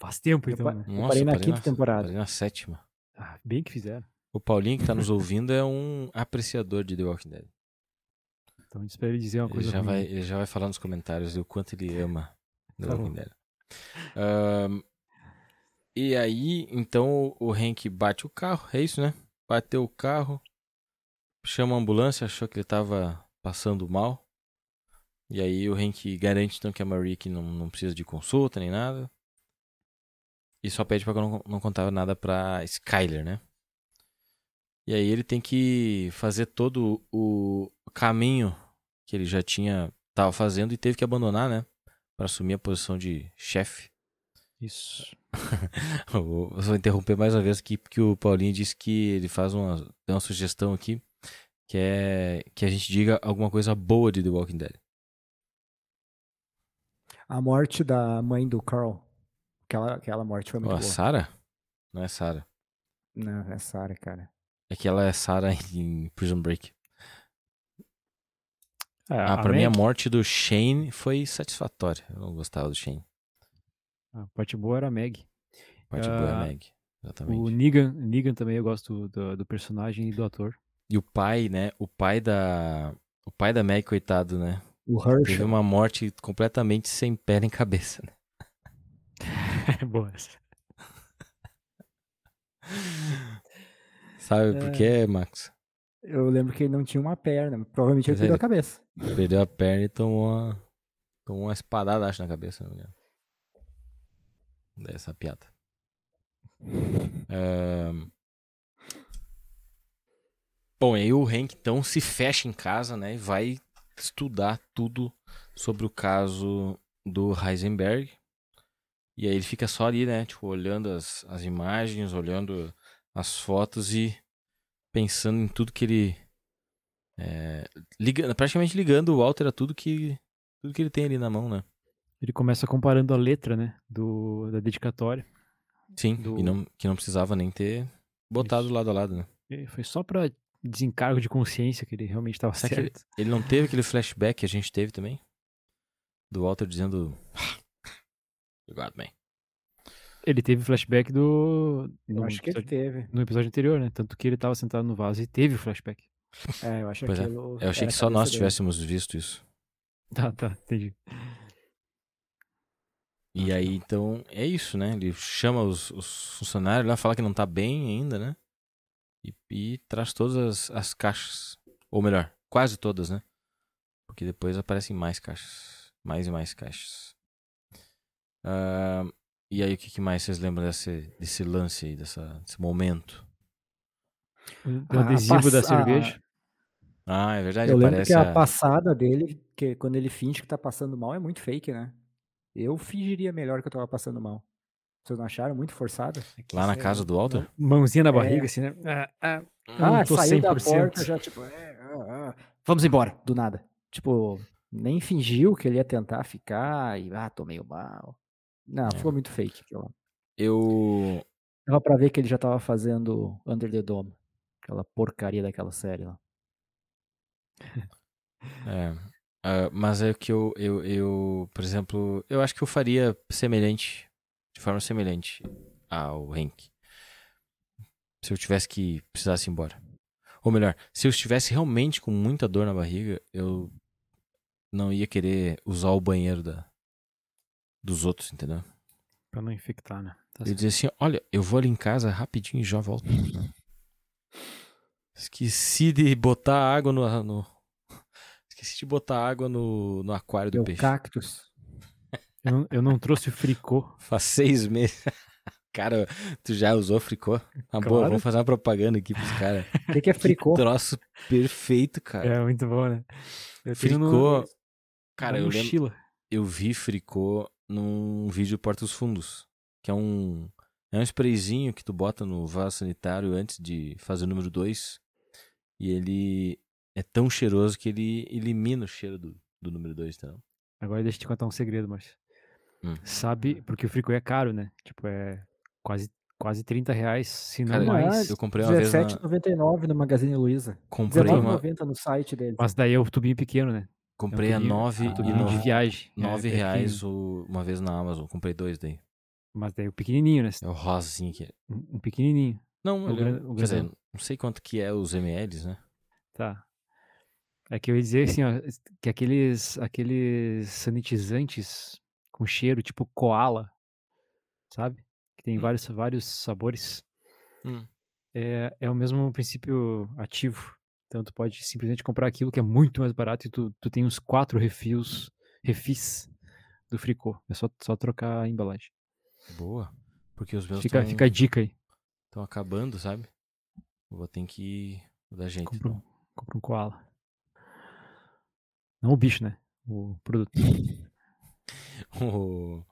Speaker 2: faz tempo
Speaker 3: Eu
Speaker 2: então, né?
Speaker 1: Nossa,
Speaker 3: parei na
Speaker 1: parei
Speaker 3: quinta temporada.
Speaker 1: Parei na sétima.
Speaker 2: Ah, bem que fizeram.
Speaker 1: O Paulinho que tá nos ouvindo é um apreciador de The Walking Dead.
Speaker 2: Então diz pra ele dizer uma
Speaker 1: Ele
Speaker 2: coisa
Speaker 1: já, vai, ele já vai falar nos comentários o quanto ele ama The
Speaker 2: Tá
Speaker 1: Walking
Speaker 2: bom.
Speaker 1: Dead. Ahn, e aí, então o Hank bate o carro, é isso, né? Bateu o carro, chama a ambulância, achou que ele tava passando mal. E aí o Hank garante então que a Marie que não, não precisa de consulta nem nada. E só pede pra que eu não, não contar nada pra Skyler, né? E aí ele tem que fazer todo o caminho que ele já tinha tava fazendo e teve que abandonar, né? Pra assumir a posição de chefe
Speaker 2: Isso.
Speaker 1: Eu vou interromper mais uma vez aqui, porque o Paulinho disse que ele faz uma, tem uma sugestão aqui, que é que a gente diga alguma coisa boa de The Walking Dead.
Speaker 3: A morte da mãe do Carl. Aquela, aquela morte foi muito
Speaker 1: a
Speaker 3: boa.
Speaker 1: Sarah? Não é Sarah.
Speaker 3: Não, é Sarah, cara.
Speaker 1: É que ela é Sarah em Prison Break.
Speaker 2: É,
Speaker 1: Ah,
Speaker 2: a
Speaker 1: pra mim a morte do Shane foi satisfatória. Eu não gostava do Shane.
Speaker 2: A parte boa era a Meg.
Speaker 1: Parte boa é a
Speaker 2: Ah,
Speaker 1: Meg.
Speaker 2: O
Speaker 1: Exatamente.
Speaker 2: Negan, Negan também eu gosto do, do personagem e do ator.
Speaker 1: E o pai, né? O pai da. O pai da Meg, coitado, né?
Speaker 3: O
Speaker 1: Teve
Speaker 3: Herschel.
Speaker 1: uma morte completamente sem pé nem cabeça, né?
Speaker 2: Boa.
Speaker 1: Sabe por quê, Max?
Speaker 3: Eu lembro que ele não tinha uma perna. Provavelmente ele perdeu a cabeça.
Speaker 1: Perdeu a perna e tomou uma. Tomou uma espadada, acho, na cabeça, não me. Dessa piada. Bom, aí o Hank então se fecha em casa, né? E vai estudar tudo sobre o caso do Heisenberg. E aí ele fica só ali, né? Tipo, olhando as, as imagens, olhando as fotos e pensando em tudo que ele. É, liga, praticamente ligando o Walter a tudo que, tudo que ele tem ali na mão, né?
Speaker 2: Ele começa comparando a letra, né? Do, da dedicatória.
Speaker 1: Sim,
Speaker 2: Do-
Speaker 1: e não, que não precisava nem ter botado
Speaker 2: Isso.
Speaker 1: lado a lado, né?
Speaker 2: E foi só pra desencargo de consciência que ele realmente estava
Speaker 1: que ele,
Speaker 2: certo.
Speaker 1: ele não teve aquele flashback que a gente teve também? Do Walter dizendo. You got me.
Speaker 2: Ele teve flashback do. No,
Speaker 3: acho que ele teve.
Speaker 2: no episódio anterior, né? Tanto que ele tava sentado no vaso e teve o flashback.
Speaker 3: É, eu acho
Speaker 1: Pois é. Eu achei que só nós
Speaker 3: dele.
Speaker 1: tivéssemos visto isso.
Speaker 2: Tá, tá, entendi.
Speaker 1: E aí, então, é isso, né? Ele chama os, os funcionários lá, fala que não tá bem ainda, né? E, e traz todas as, as caixas. Ou melhor, quase todas, né? Porque depois aparecem mais caixas. Mais e mais caixas. Ah, e aí, o que, que mais vocês lembram desse, desse lance aí, dessa, desse momento?
Speaker 2: O
Speaker 3: A
Speaker 2: adesivo da cerveja.
Speaker 1: Ah, é verdade,
Speaker 3: Eu lembro que a
Speaker 1: a...
Speaker 3: passada dele, que quando ele finge que tá passando mal, é muito fake, né? Eu fingiria melhor que eu tava passando mal. Vocês não acharam muito forçada?
Speaker 1: lá na casa do Walter.
Speaker 2: Mãozinha na
Speaker 3: É.
Speaker 2: barriga, assim, né? Ah, ah,
Speaker 3: Ah, saiu da
Speaker 2: 100%.
Speaker 3: porta já, tipo, é, ah, ah. vamos embora, do nada. Tipo, nem fingiu que ele ia tentar ficar e, ah, tô meio mal. Não,
Speaker 1: É.
Speaker 3: ficou muito fake.
Speaker 1: Eu...
Speaker 3: Dava pra ver que ele já tava fazendo Under the Dome. Aquela porcaria daquela série lá.
Speaker 1: É, ah, mas é que eu, eu, eu, por exemplo, eu acho que eu faria semelhante, de forma semelhante ao Hank. Se eu tivesse que precisasse ir embora. Ou melhor, se eu estivesse realmente com muita dor na barriga, eu não ia querer usar o banheiro da, dos outros, entendeu?
Speaker 2: Pra não infectar, né? Tá certo.
Speaker 1: dizia assim, olha, eu vou ali em casa rapidinho e já volto. Esqueci de botar água no, no- Esqueci de botar água no, no aquário do
Speaker 3: Deu
Speaker 1: peixe.
Speaker 3: cactus.
Speaker 2: Eu, não, eu não trouxe fricô.
Speaker 1: Faz seis meses. Cara, tu já usou fricô? Ah, boa,
Speaker 2: Claro.
Speaker 1: vamos fazer uma propaganda aqui pros caras.
Speaker 3: O que, que é fricô?
Speaker 1: Que troço perfeito, cara.
Speaker 2: É muito bom, né? Eu no-
Speaker 1: fricô.
Speaker 2: na
Speaker 1: Cara, eu lembro.
Speaker 2: mochila.
Speaker 1: Eu vi fricô num vídeo Porta dos Fundos. Que é um. É um sprayzinho que tu bota no vaso sanitário antes de fazer o número 2. E ele é tão cheiroso que ele elimina o cheiro do, do número 2, tá?
Speaker 2: Agora deixa eu te contar um segredo, Márcio.
Speaker 1: Hum.
Speaker 2: Sabe, porque o fricô é caro, né? Tipo, é quase, quase 30 reais, se não
Speaker 1: Cara,
Speaker 2: mais.
Speaker 1: eu comprei uma vez na.
Speaker 3: R$17,99 no Magazine Luiza.
Speaker 1: Comprei, uma,
Speaker 3: R$19,90 no site dele.
Speaker 2: Mas daí é o tubinho pequeno, né?
Speaker 1: Comprei
Speaker 2: é um
Speaker 1: a 9
Speaker 2: um
Speaker 1: e
Speaker 2: de viagem. É,
Speaker 1: 9
Speaker 2: é
Speaker 1: reais o- uma vez na Amazon. Comprei dois daí.
Speaker 2: Mas daí o pequenininho, né?
Speaker 1: É o rosinho aqui.
Speaker 2: Um um pequenininho.
Speaker 1: Não,
Speaker 2: O gran- o
Speaker 1: quer dizer, não sei quanto que é os mls, né?
Speaker 2: Tá. É que eu ia dizer assim, ó, que aqueles, aqueles sanitizantes com cheiro tipo koala, sabe? Que tem
Speaker 1: Hum.
Speaker 2: vários, vários sabores.
Speaker 1: Hum.
Speaker 2: É, é o mesmo princípio ativo. Então tu pode simplesmente comprar aquilo que é muito mais barato e tu, tu tem uns quatro refis, refis do fricô. É só, só trocar a embalagem.
Speaker 1: Boa. Porque os meus
Speaker 2: Fica,
Speaker 1: estão
Speaker 2: fica a dica aí.
Speaker 1: acabando, sabe? Vou ter que dar jeito.
Speaker 2: Compra um, compra um koala. Não o bicho, né? O produto.
Speaker 1: O-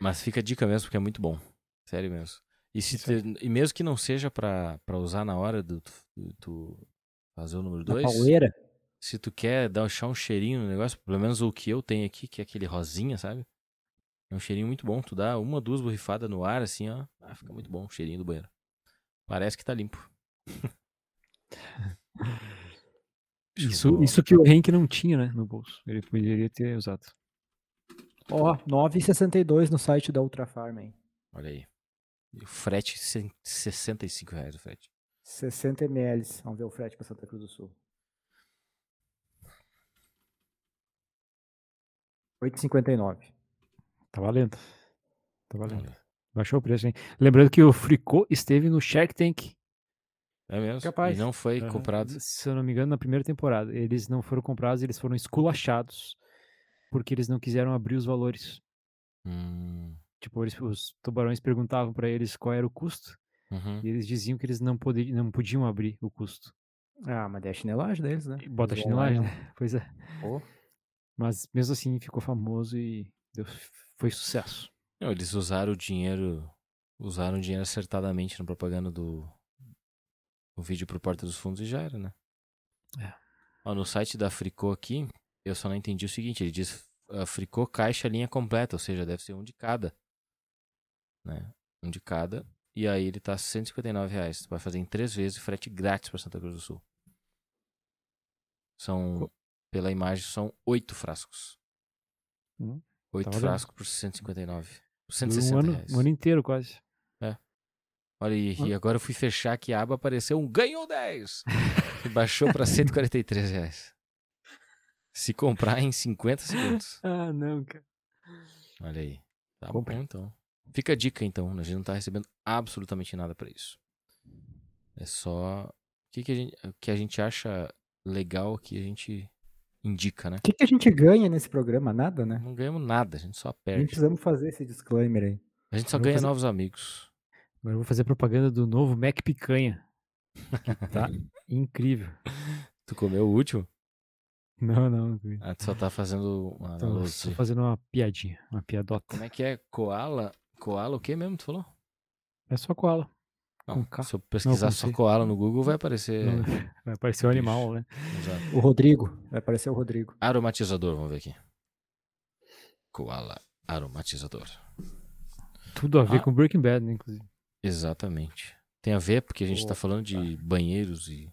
Speaker 1: Mas fica a dica mesmo, porque é muito bom. Sério mesmo. E, se te- e mesmo que não seja pra, pra usar na hora do do- tu fazer o número
Speaker 3: Na
Speaker 1: 2,
Speaker 3: pauleira.
Speaker 1: se tu quer dar deixar um cheirinho no negócio, pelo menos o que eu tenho aqui, que é aquele rosinha, sabe? É um cheirinho muito bom. Tu dá uma, duas borrifadas no ar, assim, ó. Ah, fica muito bom o cheirinho do banheiro. Parece que tá limpo.
Speaker 2: Isso, isso que o Henk não tinha, né, no bolso. Ele poderia ter usado.
Speaker 3: Ó, 9,62 no site da Ultra Farm, hein?
Speaker 1: Olha aí. E o frete, cem- 65 reais o frete.
Speaker 3: 60 ml. Vamos ver o frete para Santa Cruz do Sul. 8,59.
Speaker 2: Tá valendo. Tá valendo. Baixou o preço, hein? Lembrando que o Fricô esteve no Shark Tank.
Speaker 1: É mesmo?
Speaker 2: Capaz.
Speaker 1: E não foi
Speaker 2: Aham.
Speaker 1: comprado.
Speaker 2: Se eu não me engano, na primeira temporada. Eles não foram comprados, eles foram esculachados. Porque eles não quiseram abrir os valores.
Speaker 1: Hum,
Speaker 2: Tipo, eles- os tubarões perguntavam pra eles qual era o custo.
Speaker 1: Uhum.
Speaker 2: E eles diziam que eles não, poderiam, não podiam abrir o custo.
Speaker 3: Ah, mas é a chinelagem deles, né?
Speaker 2: E Bota a
Speaker 3: lá
Speaker 2: chinelagem, né? Pois é.
Speaker 3: Pô.
Speaker 2: Mas mesmo assim ficou famoso e deu, foi sucesso.
Speaker 1: Não, eles usaram o dinheiro. Usaram o dinheiro acertadamente na propaganda do. O vídeo pro Porta dos Fundos e já era, né?
Speaker 2: É.
Speaker 1: Ó, no site da Fricô aqui, eu só não entendi o seguinte: ele diz a Fricô caixa linha completa, ou seja, deve ser um de cada. Né? Um de cada. E aí ele tá 159 reais. Tu vai fazer em três vezes frete grátis pra Santa Cruz do Sul. São. Pela imagem, são oito frascos.
Speaker 2: Hum,
Speaker 1: Oito
Speaker 2: valendo.
Speaker 1: frascos por 159. Por
Speaker 2: Dura
Speaker 1: 160
Speaker 2: um ano,
Speaker 1: reais.
Speaker 2: um ano inteiro quase.
Speaker 1: Olha, e, e agora eu fui fechar aqui a aba, apareceu um ganhou 10. E baixou pra 143 reais. Se comprar em 50 segundos.
Speaker 2: Ah, não, cara.
Speaker 1: Olha aí. Tá
Speaker 2: Compre.
Speaker 1: bom, então. Fica a dica, então. A gente não tá recebendo absolutamente nada pra isso. É só... O que, que, a, gente, o que a gente acha legal que a gente indica, né?
Speaker 3: O que, que a gente ganha nesse programa? Nada, né?
Speaker 1: Não ganhamos nada, a gente só
Speaker 3: Nem
Speaker 1: perde.
Speaker 3: precisamos fazer esse disclaimer aí.
Speaker 1: A gente só ganha
Speaker 2: fazer-
Speaker 1: novos amigos.
Speaker 2: Agora eu vou fazer propaganda do novo Mac Picanha. Tá incrível.
Speaker 1: Tu comeu o último?
Speaker 2: Não, não.
Speaker 1: Ah, tu só tá fazendo uma
Speaker 2: Tô fazendo uma piadinha, uma piadota.
Speaker 1: Como é que é? Koala? Koala o que mesmo, tu falou?
Speaker 2: É só koala.
Speaker 1: Não, se eu pesquisar
Speaker 2: com
Speaker 1: só koala no Google, vai aparecer.
Speaker 2: Não, vai aparecer um
Speaker 1: bicho.
Speaker 2: animal, né?
Speaker 1: Exato.
Speaker 3: O Rodrigo. Vai aparecer o Rodrigo.
Speaker 1: Aromatizador, vamos ver aqui. Koala aromatizador.
Speaker 2: Tudo a ver
Speaker 1: Ah.
Speaker 2: com Breaking Bad, né, inclusive.
Speaker 1: Exatamente. Tem a ver porque a gente tá
Speaker 3: Opa.
Speaker 1: falando de banheiros e.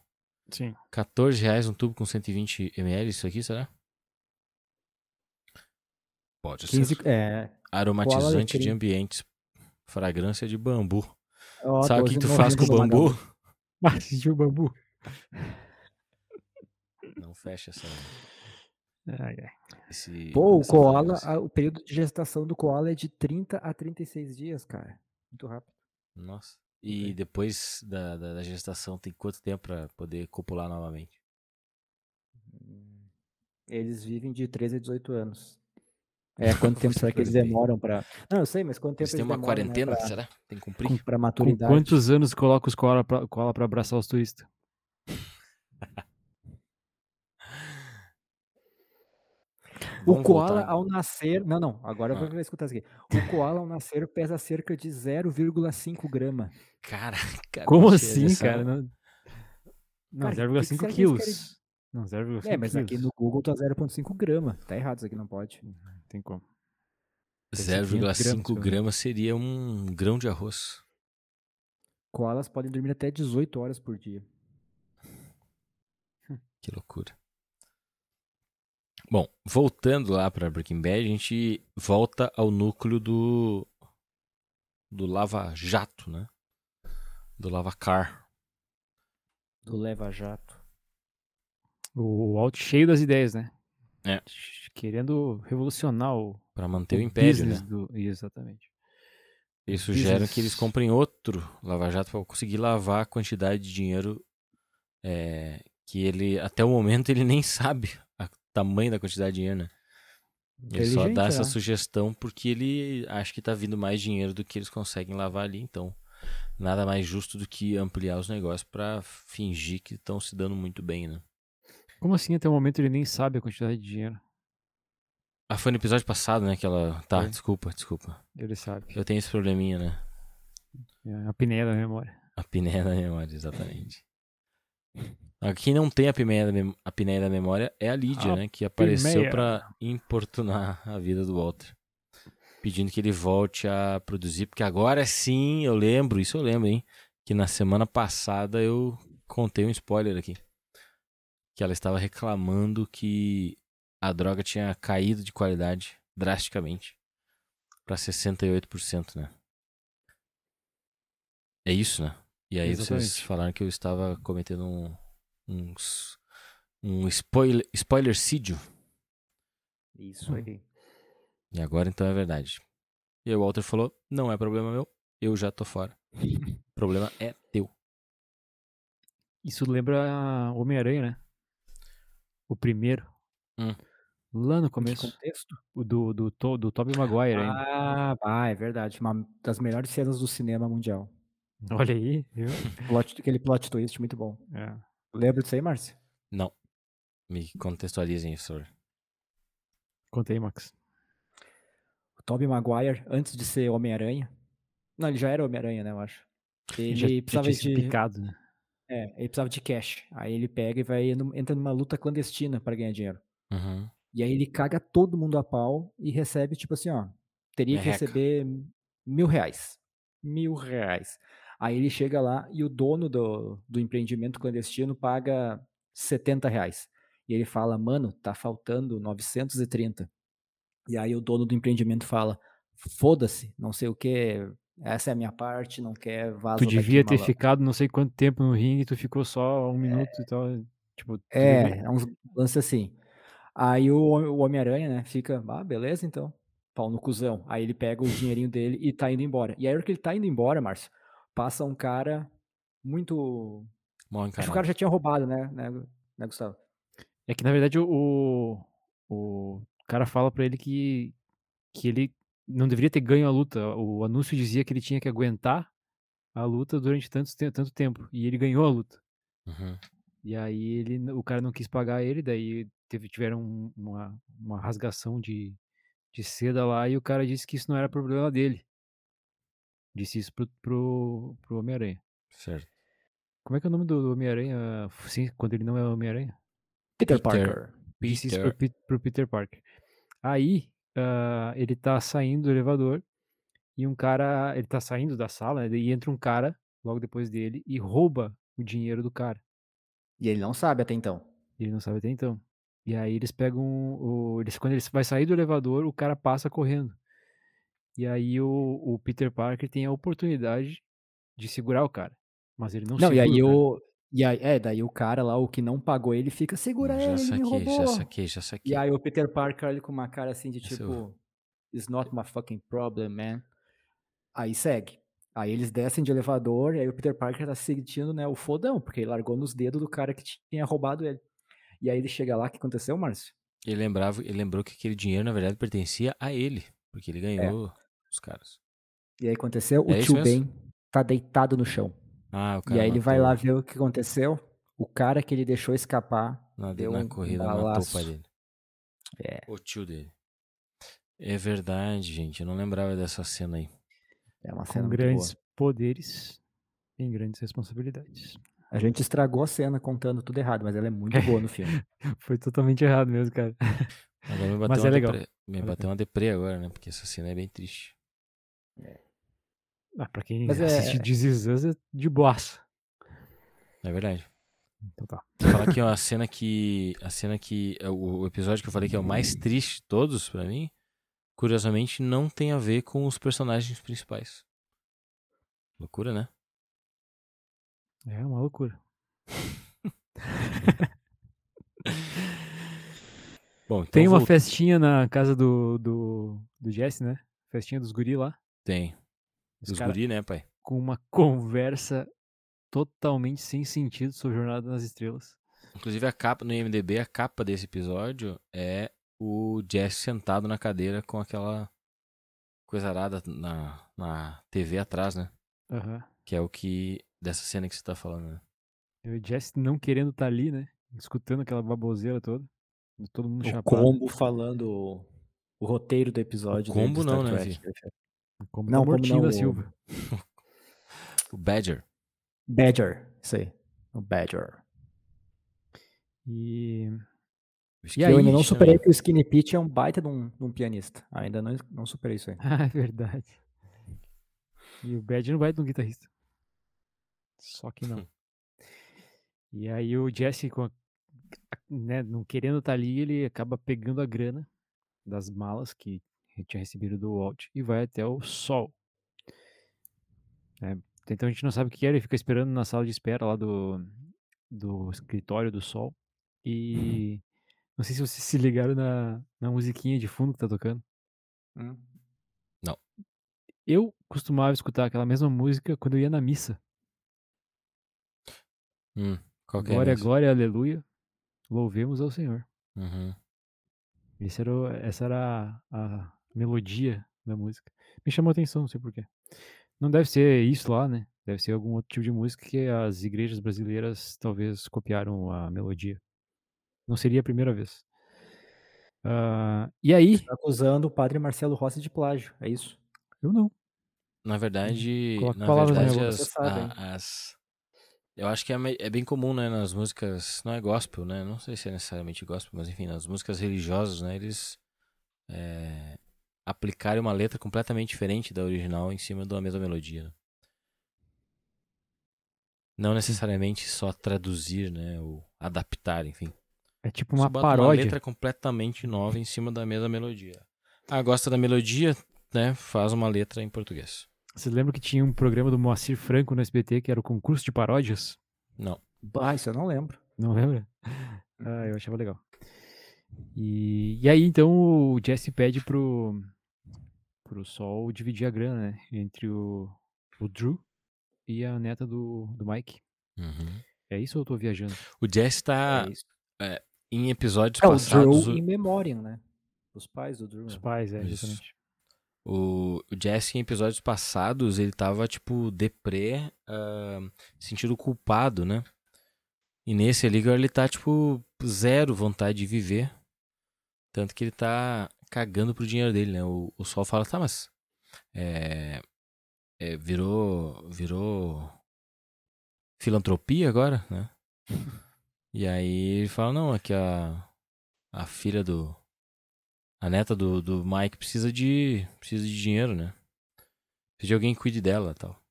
Speaker 2: Sim.
Speaker 1: 14 reais um tubo com 120 ml, isso aqui, será? Pode
Speaker 3: 15,
Speaker 1: ser.
Speaker 3: é.
Speaker 1: Aromatizante de ambientes. Fragrância de bambu.
Speaker 3: ó,
Speaker 1: Sabe o que
Speaker 3: 12,90
Speaker 1: tu faz com o bambu?
Speaker 2: Mas de bambu.
Speaker 1: Não fecha essa.
Speaker 2: Ai, ai.
Speaker 1: Esse,
Speaker 3: Pô, o koala, a- o período de gestação do koala é de 30 a 36 dias, cara. Muito rápido.
Speaker 1: Nossa. E depois da, da, da gestação, tem quanto tempo pra poder copular novamente?
Speaker 3: Eles vivem de 13 a 18 anos. É, quanto tempo será que eles demoram pra. Não, eu sei, mas quanto tempo
Speaker 1: Eles têm uma
Speaker 3: demoram, né,
Speaker 1: quarentena,
Speaker 3: pra-
Speaker 1: será? Tem que cumprir?
Speaker 3: Pra
Speaker 2: Com
Speaker 3: maturidade.
Speaker 2: quantos anos coloca os koala pra, koala pra abraçar os turistas?
Speaker 3: O
Speaker 1: Vamos
Speaker 3: koala,
Speaker 1: voltar.
Speaker 3: ao nascer. Não, não, agora
Speaker 1: Ah.
Speaker 3: eu vou escutar isso aqui. O koala, ao nascer, pesa cerca de 0,5 grama.
Speaker 1: Caraca.
Speaker 2: Como assim,
Speaker 1: essa-
Speaker 2: cara? Não, não
Speaker 3: Cara, que que
Speaker 2: 0,5
Speaker 3: será que eles querem-
Speaker 2: quilos. Não, 0,5
Speaker 3: É, mas aqui
Speaker 2: quilos.
Speaker 3: no Google tá 0,5 grama. Tá errado isso aqui, não pode.
Speaker 2: Tem como. Deve ser 500 gramas,
Speaker 1: 0,5
Speaker 2: pelo
Speaker 1: gramas seria um grão de arroz.
Speaker 3: Koalas podem dormir até 18 horas por dia.
Speaker 1: Que loucura. Bom, voltando lá pra Breaking Bad, a gente volta ao núcleo do do Lava Jato, né? Do Lava Car.
Speaker 3: Do Leva Jato.
Speaker 2: O Alt cheio das ideias, né?
Speaker 1: É.
Speaker 2: Querendo revolucionar o,
Speaker 1: Pra manter o,
Speaker 2: o
Speaker 1: império, né?
Speaker 2: do. Exatamente.
Speaker 1: Eles sugerem
Speaker 2: business.
Speaker 1: que eles comprem outro Lava Jato para conseguir lavar a quantidade de dinheiro é, que ele, até o momento, ele nem sabe o tamanho da quantidade de dinheiro, né? Ele só dá essa
Speaker 3: né?
Speaker 1: sugestão porque ele acha que tá vindo mais dinheiro do que eles conseguem lavar ali, então nada mais justo do que ampliar os negócios para fingir que estão se dando muito bem, né?
Speaker 2: Como assim até o momento ele nem sabe a quantidade de dinheiro?
Speaker 1: Ah, foi no episódio passado, né? Que ela. Tá,
Speaker 2: Foi.
Speaker 1: desculpa, desculpa.
Speaker 2: Ele sabe.
Speaker 1: Eu tenho esse probleminha, né?
Speaker 2: É a pineia da memória.
Speaker 1: A pinéia da memória, exatamente. Quem não tem a pinéia da, mem- a pinéia da memória é a Lídia,
Speaker 2: A
Speaker 1: né? Que apareceu
Speaker 2: pinéia.
Speaker 1: pra importunar a vida do Walter. Pedindo que ele volte a produzir, porque agora sim eu lembro, isso eu lembro, hein? Que na semana passada eu contei um spoiler aqui. Que ela estava reclamando que a droga tinha caído de qualidade drasticamente pra 68%, né? É isso, né? E aí vocês
Speaker 2: Exatamente.
Speaker 1: falaram que eu estava cometendo um, uns, um spoiler, spoilercídio.
Speaker 3: Isso aí.
Speaker 1: E agora então é verdade. E aí o Walter falou: não é problema meu, eu já tô fora. O problema é teu.
Speaker 2: Isso lembra Homem-Aranha, né? O primeiro.
Speaker 1: Hum.
Speaker 2: Lá no começo.
Speaker 3: contexto?
Speaker 2: Do, do, to- do Tobey Maguire.
Speaker 3: Ah, ah, é verdade. Uma das melhores cenas do cinema mundial.
Speaker 2: Olha aí, viu?
Speaker 3: Plot, aquele plot twist muito bom.
Speaker 2: É.
Speaker 3: Lembra disso aí, Márcio?
Speaker 1: Não. Me contextualizem isso,
Speaker 2: aí, Max.
Speaker 3: O Tobey Maguire, antes de ser Homem-Aranha. Não, ele já era Homem-Aranha, né, eu acho. Ele
Speaker 2: já, já
Speaker 3: precisava
Speaker 2: tinha sido
Speaker 3: de.
Speaker 2: picado, né?
Speaker 3: É, ele precisava de cash. Aí ele pega e vai entra numa luta clandestina para ganhar dinheiro.
Speaker 1: Uhum.
Speaker 3: E aí ele caga todo mundo a pau e recebe, tipo assim, ó. Teria que receber mil reais. Mil reais. Aí ele chega lá e o dono do, do empreendimento clandestino paga 70 reais. E ele fala, mano, tá faltando 930. E aí o dono do empreendimento fala, foda-se, não sei o que, essa é a minha parte, não quer vaza
Speaker 2: Tu devia ter
Speaker 3: malandro."
Speaker 2: ficado não sei quanto tempo no ringue, tu ficou só um minuto e tal. Tipo,
Speaker 3: É, é uns lances assim. Aí o, o Homem-Aranha, né, fica, ah, beleza então, pau no cuzão. Aí ele pega o dinheirinho dele e tá indo embora. E aí, que ele tá indo embora, Márcio, passa um cara muito.
Speaker 1: Mal
Speaker 3: Acho que o cara já tinha roubado, né, né, né Gustavo?
Speaker 2: É que na verdade o, o cara fala pra ele que, que ele não deveria ter ganho a luta. O anúncio dizia que ele tinha que aguentar a luta durante tanto, tanto tempo. E ele ganhou a luta.
Speaker 1: Uhum.
Speaker 2: E aí ele, o cara não quis pagar ele, daí teve, tiveram um- uma, uma rasgação de, de seda lá e o cara disse que isso não era problema dele. Disse isso pro, pro, pro Homem-Aranha.
Speaker 1: Certo.
Speaker 2: Como é que é o nome do, do Homem-Aranha? Sim, quando ele não é Homem-Aranha?
Speaker 3: Peter,
Speaker 1: Peter.
Speaker 3: Parker.
Speaker 2: Disse isso
Speaker 1: Peter.
Speaker 2: pro, pro Peter Parker. Aí, ah, ele tá saindo do elevador e um cara, ele tá saindo da sala, né, e entra um cara logo depois dele e rouba o dinheiro do cara.
Speaker 3: E ele não sabe até então.
Speaker 2: Ele não sabe até então. E aí eles pegam o. Eles, quando ele vai sair do elevador, o cara passa correndo. E aí o, o Peter Parker tem a oportunidade de segurar o cara. Mas ele não,
Speaker 3: Não, e
Speaker 2: segura
Speaker 3: aí
Speaker 2: o cara.
Speaker 3: o. E aí, é, daí o cara lá, o que não pagou ele, fica, segura
Speaker 1: já
Speaker 3: ele, ele me
Speaker 1: saquei,
Speaker 3: roubou.
Speaker 1: já saquei, já saquei.
Speaker 3: E aí o Peter Parker olha com uma cara assim de tipo, it's not my fucking problem, man. Aí segue. Aí eles descem de elevador e aí o Peter Parker tá sentindo, né, o fodão, porque ele largou nos dedos do cara que tinha roubado ele. E aí ele chega lá, o que aconteceu, Márcio?
Speaker 1: Ele lembrava, ele lembrou que aquele dinheiro, na verdade, pertencia a ele. Porque ele ganhou os caras.
Speaker 3: E aí aconteceu, o
Speaker 1: É isso
Speaker 3: tio
Speaker 1: mesmo?
Speaker 3: Ben tá deitado no chão.
Speaker 1: Ah, o
Speaker 3: E
Speaker 1: cara
Speaker 3: aí ele vai lá ver o que aconteceu. O cara que ele deixou escapar
Speaker 1: na,
Speaker 3: deu
Speaker 1: na
Speaker 3: um
Speaker 1: corrida, matou o pai dele.
Speaker 3: É.
Speaker 1: O tio dele. É verdade, gente. Eu não lembrava dessa cena aí.
Speaker 3: É uma
Speaker 2: Com
Speaker 3: cena muito
Speaker 2: grandes
Speaker 3: boa.
Speaker 2: poderes tem grandes responsabilidades.
Speaker 3: A gente estragou a cena contando tudo errado, mas ela é muito boa no filme.
Speaker 2: Foi totalmente errado mesmo, cara.
Speaker 1: Agora me bateu
Speaker 2: Mas
Speaker 1: uma
Speaker 2: é legal.
Speaker 1: deprê. Me bateu uma deprê agora, né? Porque essa cena é bem triste.
Speaker 2: Ah, pra quem
Speaker 3: Mas é-
Speaker 2: assiste This Is Us é de boassa.
Speaker 1: É verdade.
Speaker 2: Então tá.
Speaker 1: Falar que é a cena que. A cena que. é O o episódio que eu falei que é o mais triste de todos, pra mim, curiosamente, não tem a ver com os personagens principais. Loucura, né?
Speaker 2: É uma loucura.
Speaker 1: Bom, então
Speaker 2: Tem uma festinha na casa do, do, do Jesse, né? Festinha dos guri lá.
Speaker 1: Tem.
Speaker 2: Os
Speaker 1: guri, né, pai?
Speaker 2: com uma conversa totalmente sem sentido sobre Jornada nas Estrelas.
Speaker 1: Inclusive a capa no IMDB, a capa desse episódio é o Jess sentado na cadeira com aquela coisa arada na, na TV atrás, né?
Speaker 2: Aham.
Speaker 1: Que é o que. dessa cena que você tá falando, né?
Speaker 2: E o Jesse não querendo estar ali, né? Escutando aquela baboseira toda. Todo mundo
Speaker 3: O
Speaker 2: chapado.
Speaker 3: combo falando o roteiro do episódio.
Speaker 1: O combo não, né,
Speaker 3: Trek.
Speaker 2: Como
Speaker 3: Não, como
Speaker 2: Mortinho
Speaker 3: não,
Speaker 2: da
Speaker 3: o-
Speaker 2: Silva.
Speaker 1: O Badger.
Speaker 3: Badger, isso aí. O Badger.
Speaker 2: E
Speaker 1: O
Speaker 2: E
Speaker 3: eu
Speaker 2: aí,
Speaker 3: ainda não superei
Speaker 1: também.
Speaker 3: que o Skinny Pete é um baita de um, de um pianista. Ainda não, não superei isso aí.
Speaker 2: Ah, é verdade. E o Bad não vai de um guitarrista. Só que não. E aí o Jesse, com a- né, não querendo estar ali, ele acaba pegando a grana das malas que ele tinha recebido do Walt e vai até o Sol. É, então a gente não sabe o que é, ele fica esperando na sala de espera lá do, do escritório do Sol. E não sei se vocês se ligaram na, na musiquinha de fundo que tá tocando.
Speaker 3: Hum.
Speaker 2: Eu costumava escutar aquela mesma música quando eu ia na missa.
Speaker 1: Hum, qual que é
Speaker 2: Glória,
Speaker 1: mesmo?
Speaker 2: glória, aleluia. Louvemos ao Senhor.
Speaker 1: Uhum.
Speaker 2: Esse era, essa era a, a melodia da música. Me chamou a atenção, não sei porquê. Não deve ser isso lá, né? Deve ser algum outro tipo de música que as igrejas brasileiras talvez copiaram a melodia. Não seria a primeira vez. Ah, e aí,
Speaker 3: Tá acusando o padre Marcelo Rossi de plágio, é isso?
Speaker 2: eu não.
Speaker 1: Na verdade,
Speaker 2: Coloca
Speaker 1: na verdade as,
Speaker 3: sabe,
Speaker 1: a- as- eu acho que é, é bem comum, né, nas músicas, não é gospel, né? Não sei se é necessariamente gospel, mas enfim, nas músicas religiosas, né, eles é, aplicarem uma letra completamente diferente da original em cima da mesma melodia. né? Não necessariamente só traduzir, né, ou adaptar, enfim.
Speaker 2: É tipo uma
Speaker 1: bota uma
Speaker 2: paródia.
Speaker 1: letra completamente nova em cima da mesma melodia. Ah, gosta da melodia, né? Faz uma letra em português.
Speaker 2: Você lembra que tinha um programa do Moacir Franco no SBT que era o concurso de paródias?
Speaker 1: Não.
Speaker 3: Bah, isso eu não lembro.
Speaker 2: Não lembra? Ah, eu achava legal. E, e aí, então, o Jesse pede pro, pro Sol dividir a grana, né? Entre o, o Drew e a neta do, do Mike.
Speaker 1: Uhum.
Speaker 2: É isso ou eu tô viajando?
Speaker 1: O Jess tá
Speaker 3: é isso.
Speaker 1: em episódios
Speaker 3: É o
Speaker 1: passados.
Speaker 3: Drew
Speaker 1: o-
Speaker 3: em Memoriam, né? Os pais do Drew.
Speaker 2: Os
Speaker 3: né?
Speaker 2: pais, é,
Speaker 1: Isso.
Speaker 2: justamente.
Speaker 1: O, o Jesse, em episódios passados, ele tava, tipo, deprê, ah, sentindo culpado, né? E nesse ali, agora ele tá, tipo, zero vontade de viver. Tanto que ele tá cagando pro dinheiro dele, né? O, o Sol fala, tá, mas. É, é, virou. Virou. Filantropia agora, né? E aí ele fala, não, é que a. A filha do. A neta do, do Mike precisa de. Precisa de dinheiro, né? Precisa de alguém que cuide dela e tal.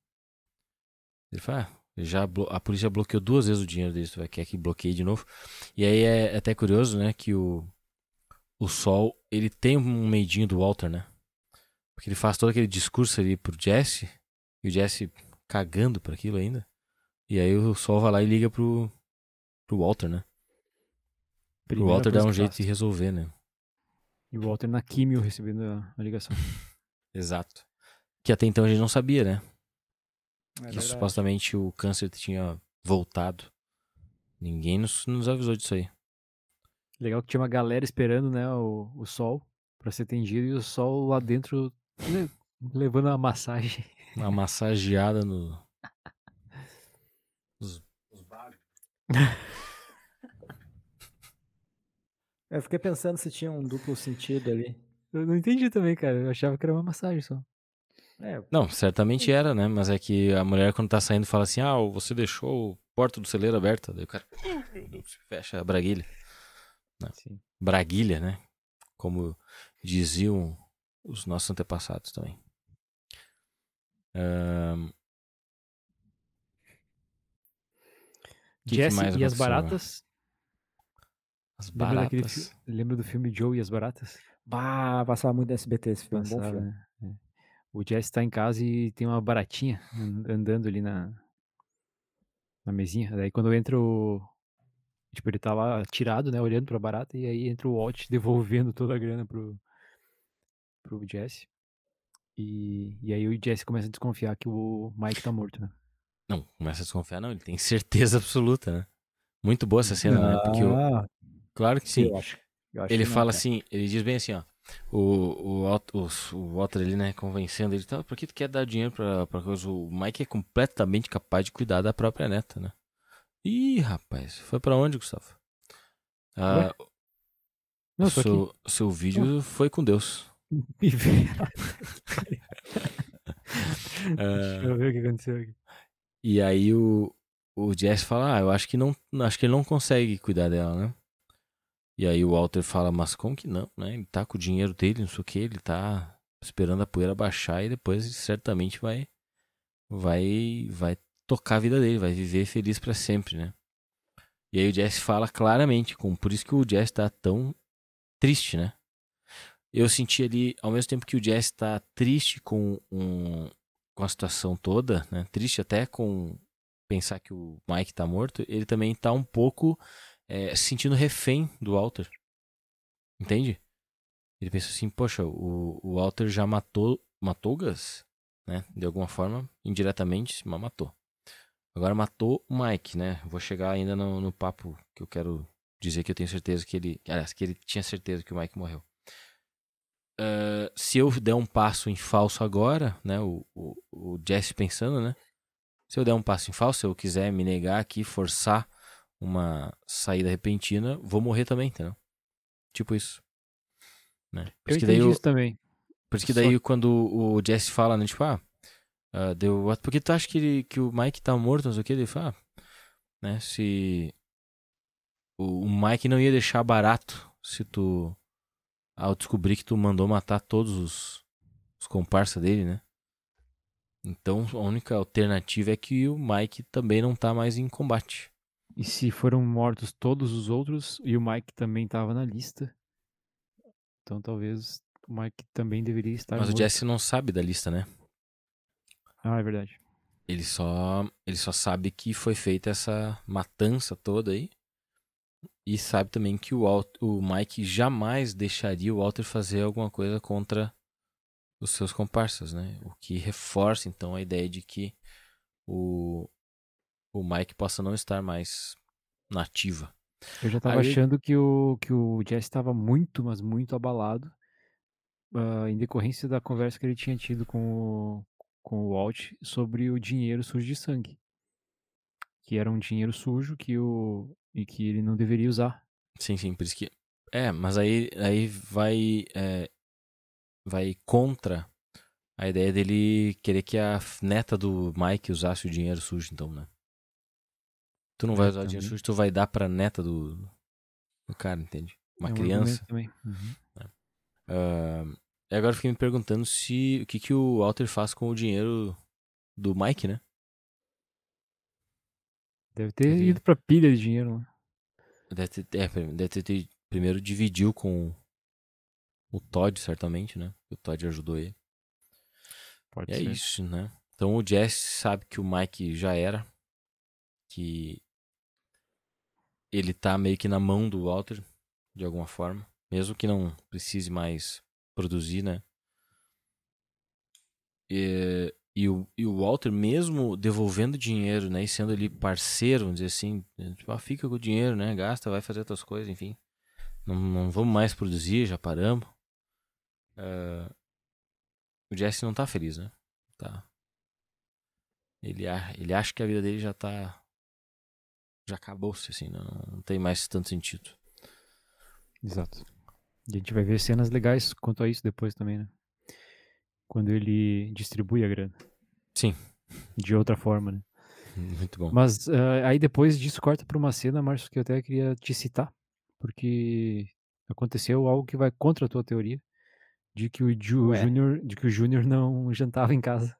Speaker 1: Ele fala, ah, já a polícia bloqueou duas vezes o dinheiro deles, tu vai querer que bloqueie de novo. E aí é, é até curioso, né, que o, o Sol, ele tem um medinho do Walter, né? Porque ele faz todo aquele discurso ali pro Jesse, e o Jesse cagando por aquilo ainda. E aí o Sol vai lá e liga pro, pro Walter, né?
Speaker 2: Primeira
Speaker 1: Walter dar um jeito de resolver, né?
Speaker 2: E o Walter na químio recebendo a, a ligação.
Speaker 1: Exato. Que até então a gente não sabia, né?
Speaker 3: É
Speaker 1: que supostamente o câncer tinha voltado. Ninguém nos, nos avisou disso aí.
Speaker 2: Legal que tinha uma galera esperando, né, o, o Sol pra ser atendido e o Sol lá dentro le- levando a massagem.
Speaker 1: Uma massageada no. Os-
Speaker 3: Eu fiquei pensando se tinha um duplo sentido ali.
Speaker 2: Eu não entendi também, cara. Eu achava que era uma massagem só.
Speaker 3: É,
Speaker 1: Não, certamente era, né? Mas é que a mulher, quando tá saindo, fala assim: Ah, você deixou a porta do celeiro aberta. Daí o cara. "Oh, Meu Deus, fecha a braguilha.
Speaker 2: Sim.
Speaker 1: Braguilha, né? Como diziam os nossos antepassados também. Que
Speaker 2: Jesse
Speaker 1: mais
Speaker 2: e as baratas.
Speaker 1: as
Speaker 2: Lembra, daquele
Speaker 1: baratas.
Speaker 2: fi- lembra do filme Joe e as baratas?
Speaker 3: bah, passava muito no SBT esse filme. Bom
Speaker 2: Passava,
Speaker 3: filme.
Speaker 2: né? É. O Jesse tá em casa e tem uma baratinha an- andando ali na, na mesinha. Daí quando entra o. Tipo, ele tá lá tirado, né? Olhando pra barata, e aí entra o Walt devolvendo toda a grana pro, pro Jesse. E, e aí o Jesse começa a desconfiar que o Mike tá morto, né?
Speaker 1: Não, começa a desconfiar, não. Ele tem certeza absoluta, né? Muito boa essa cena, né? Porque o-
Speaker 3: Ah,
Speaker 1: claro que sim.
Speaker 3: eu acho. eu acho
Speaker 1: Ele
Speaker 3: que não,
Speaker 1: fala
Speaker 3: cara.
Speaker 1: assim, ele diz bem assim, ó. O, o, o, o Walter ali, né, convencendo ele, tá, por que tu quer dar dinheiro pra, pra coisa? O Mike é completamente capaz de cuidar da própria neta, né? Ih, rapaz, foi pra onde, Gustavo? Ah,
Speaker 2: Não,
Speaker 1: seu, seu vídeo foi com Deus. É,
Speaker 2: Deixa eu ver o que aconteceu aqui.
Speaker 1: e aí o, o Jesse fala, ah, eu acho que não. Acho que ele não consegue cuidar dela, né? E aí o Walter fala, mas como que não, né? Ele tá com o dinheiro dele, não sei o que, ele tá esperando a poeira baixar e depois certamente vai vai vai tocar a vida dele, vai viver feliz pra sempre, né? E aí o Jesse fala claramente, com por isso que o Jesse tá tão triste, né? Eu senti ali, ao mesmo tempo que o Jesse tá triste com um, com a situação toda, né? Triste até com pensar que o Mike tá morto, ele também tá um pouco é, se sentindo refém do Walter. Entende? Ele pensa assim, poxa, o, o Walter já matou, matou o Gus, né? De alguma forma, indiretamente, mas matou. Agora matou o Mike, né? Vou chegar ainda no, no papo que eu quero dizer que eu tenho certeza que ele. Aliás, que ele tinha certeza que o Mike morreu. Ah, se eu der um passo em falso agora, né? O, o, o Jesse pensando, né? Se eu der um passo em falso, se eu quiser me negar aqui, forçar uma saída repentina, vou morrer também, entendeu? Tipo isso. Né? Por
Speaker 2: Eu
Speaker 1: isso que daí eu-
Speaker 2: isso também.
Speaker 1: por isso que
Speaker 2: Só
Speaker 1: daí quando o Jesse fala, né, tipo, ah, ah, deu, por que tu acha que, ele, que o Mike tá morto, não sei o que, ele fala, ah, né, se o, o Mike não ia deixar barato se tu, ao descobrir que tu mandou matar todos os, os comparsas dele, né. Então a única alternativa é que o Mike também não tá mais em combate.
Speaker 2: E se foram mortos todos os outros e o Mike também tava na lista. Então talvez o Mike também deveria estar
Speaker 1: Mas o
Speaker 2: morto.
Speaker 1: Jesse não sabe da lista, né.
Speaker 2: Ah, é verdade.
Speaker 1: Ele só, ele só sabe que foi feita essa matança toda aí. E sabe também que o, Walt- o Mike jamais deixaria o Walter fazer alguma coisa contra os seus comparsas, né? O que reforça então a ideia de que o, o Mike possa não estar mais nativa.
Speaker 2: Eu já tava
Speaker 1: Aí-
Speaker 2: achando que o, que o Jesse estava muito, mas muito abalado ah, em decorrência da conversa que ele tinha tido com o, com o Walt sobre o dinheiro sujo de sangue. Que era um dinheiro sujo que o, e que ele não deveria usar.
Speaker 1: Sim, sim, por isso que. É, mas aí, aí vai. é, vai contra a ideia dele querer que a neta do Mike usasse o dinheiro sujo, então, né? Tu não vai
Speaker 2: É,
Speaker 1: usar o dinheiro sujo, tu vai dar pra neta do, do cara, entende? Uma
Speaker 2: É um
Speaker 1: criança.
Speaker 2: Também. Uhum.
Speaker 1: Ah, e agora eu fiquei me perguntando se o que, que o Walter faz com o dinheiro do Mike, né?
Speaker 2: Deve ter
Speaker 1: Deve-
Speaker 2: ido pra pilha de dinheiro. Né?
Speaker 1: Deve ter, é, deve ter, primeiro dividiu com o Todd, certamente, né? O Todd ajudou ele.
Speaker 2: Pode
Speaker 1: E é
Speaker 2: ser.
Speaker 1: isso, né? Então o Jesse sabe que o Mike já era. Que ele tá meio que na mão do Walter, de alguma forma. Mesmo que não precise mais produzir, né? E, e, o, e o Walter, mesmo devolvendo dinheiro, né? E sendo ali parceiro, vamos dizer assim, tipo, ah, fica com o dinheiro, né? Gasta, vai fazer outras coisas, enfim. Não, não vamos mais produzir, já paramos. Ah, o Jesse não tá feliz, né? Tá. Ele, ele acha que a vida dele já tá. Já acabou-se, assim, não, não tem mais tanto sentido.
Speaker 2: Exato. E a gente vai ver cenas legais quanto a isso depois também, né? Quando ele distribui a grana.
Speaker 1: Sim.
Speaker 2: De outra forma, né?
Speaker 1: Muito bom.
Speaker 2: Mas ah, aí depois disso corta pra uma cena, Márcio, que eu até queria te citar. Porque aconteceu algo que vai contra a tua teoria. De que o, Ju. Júnior, de que o Júnior não jantava em casa.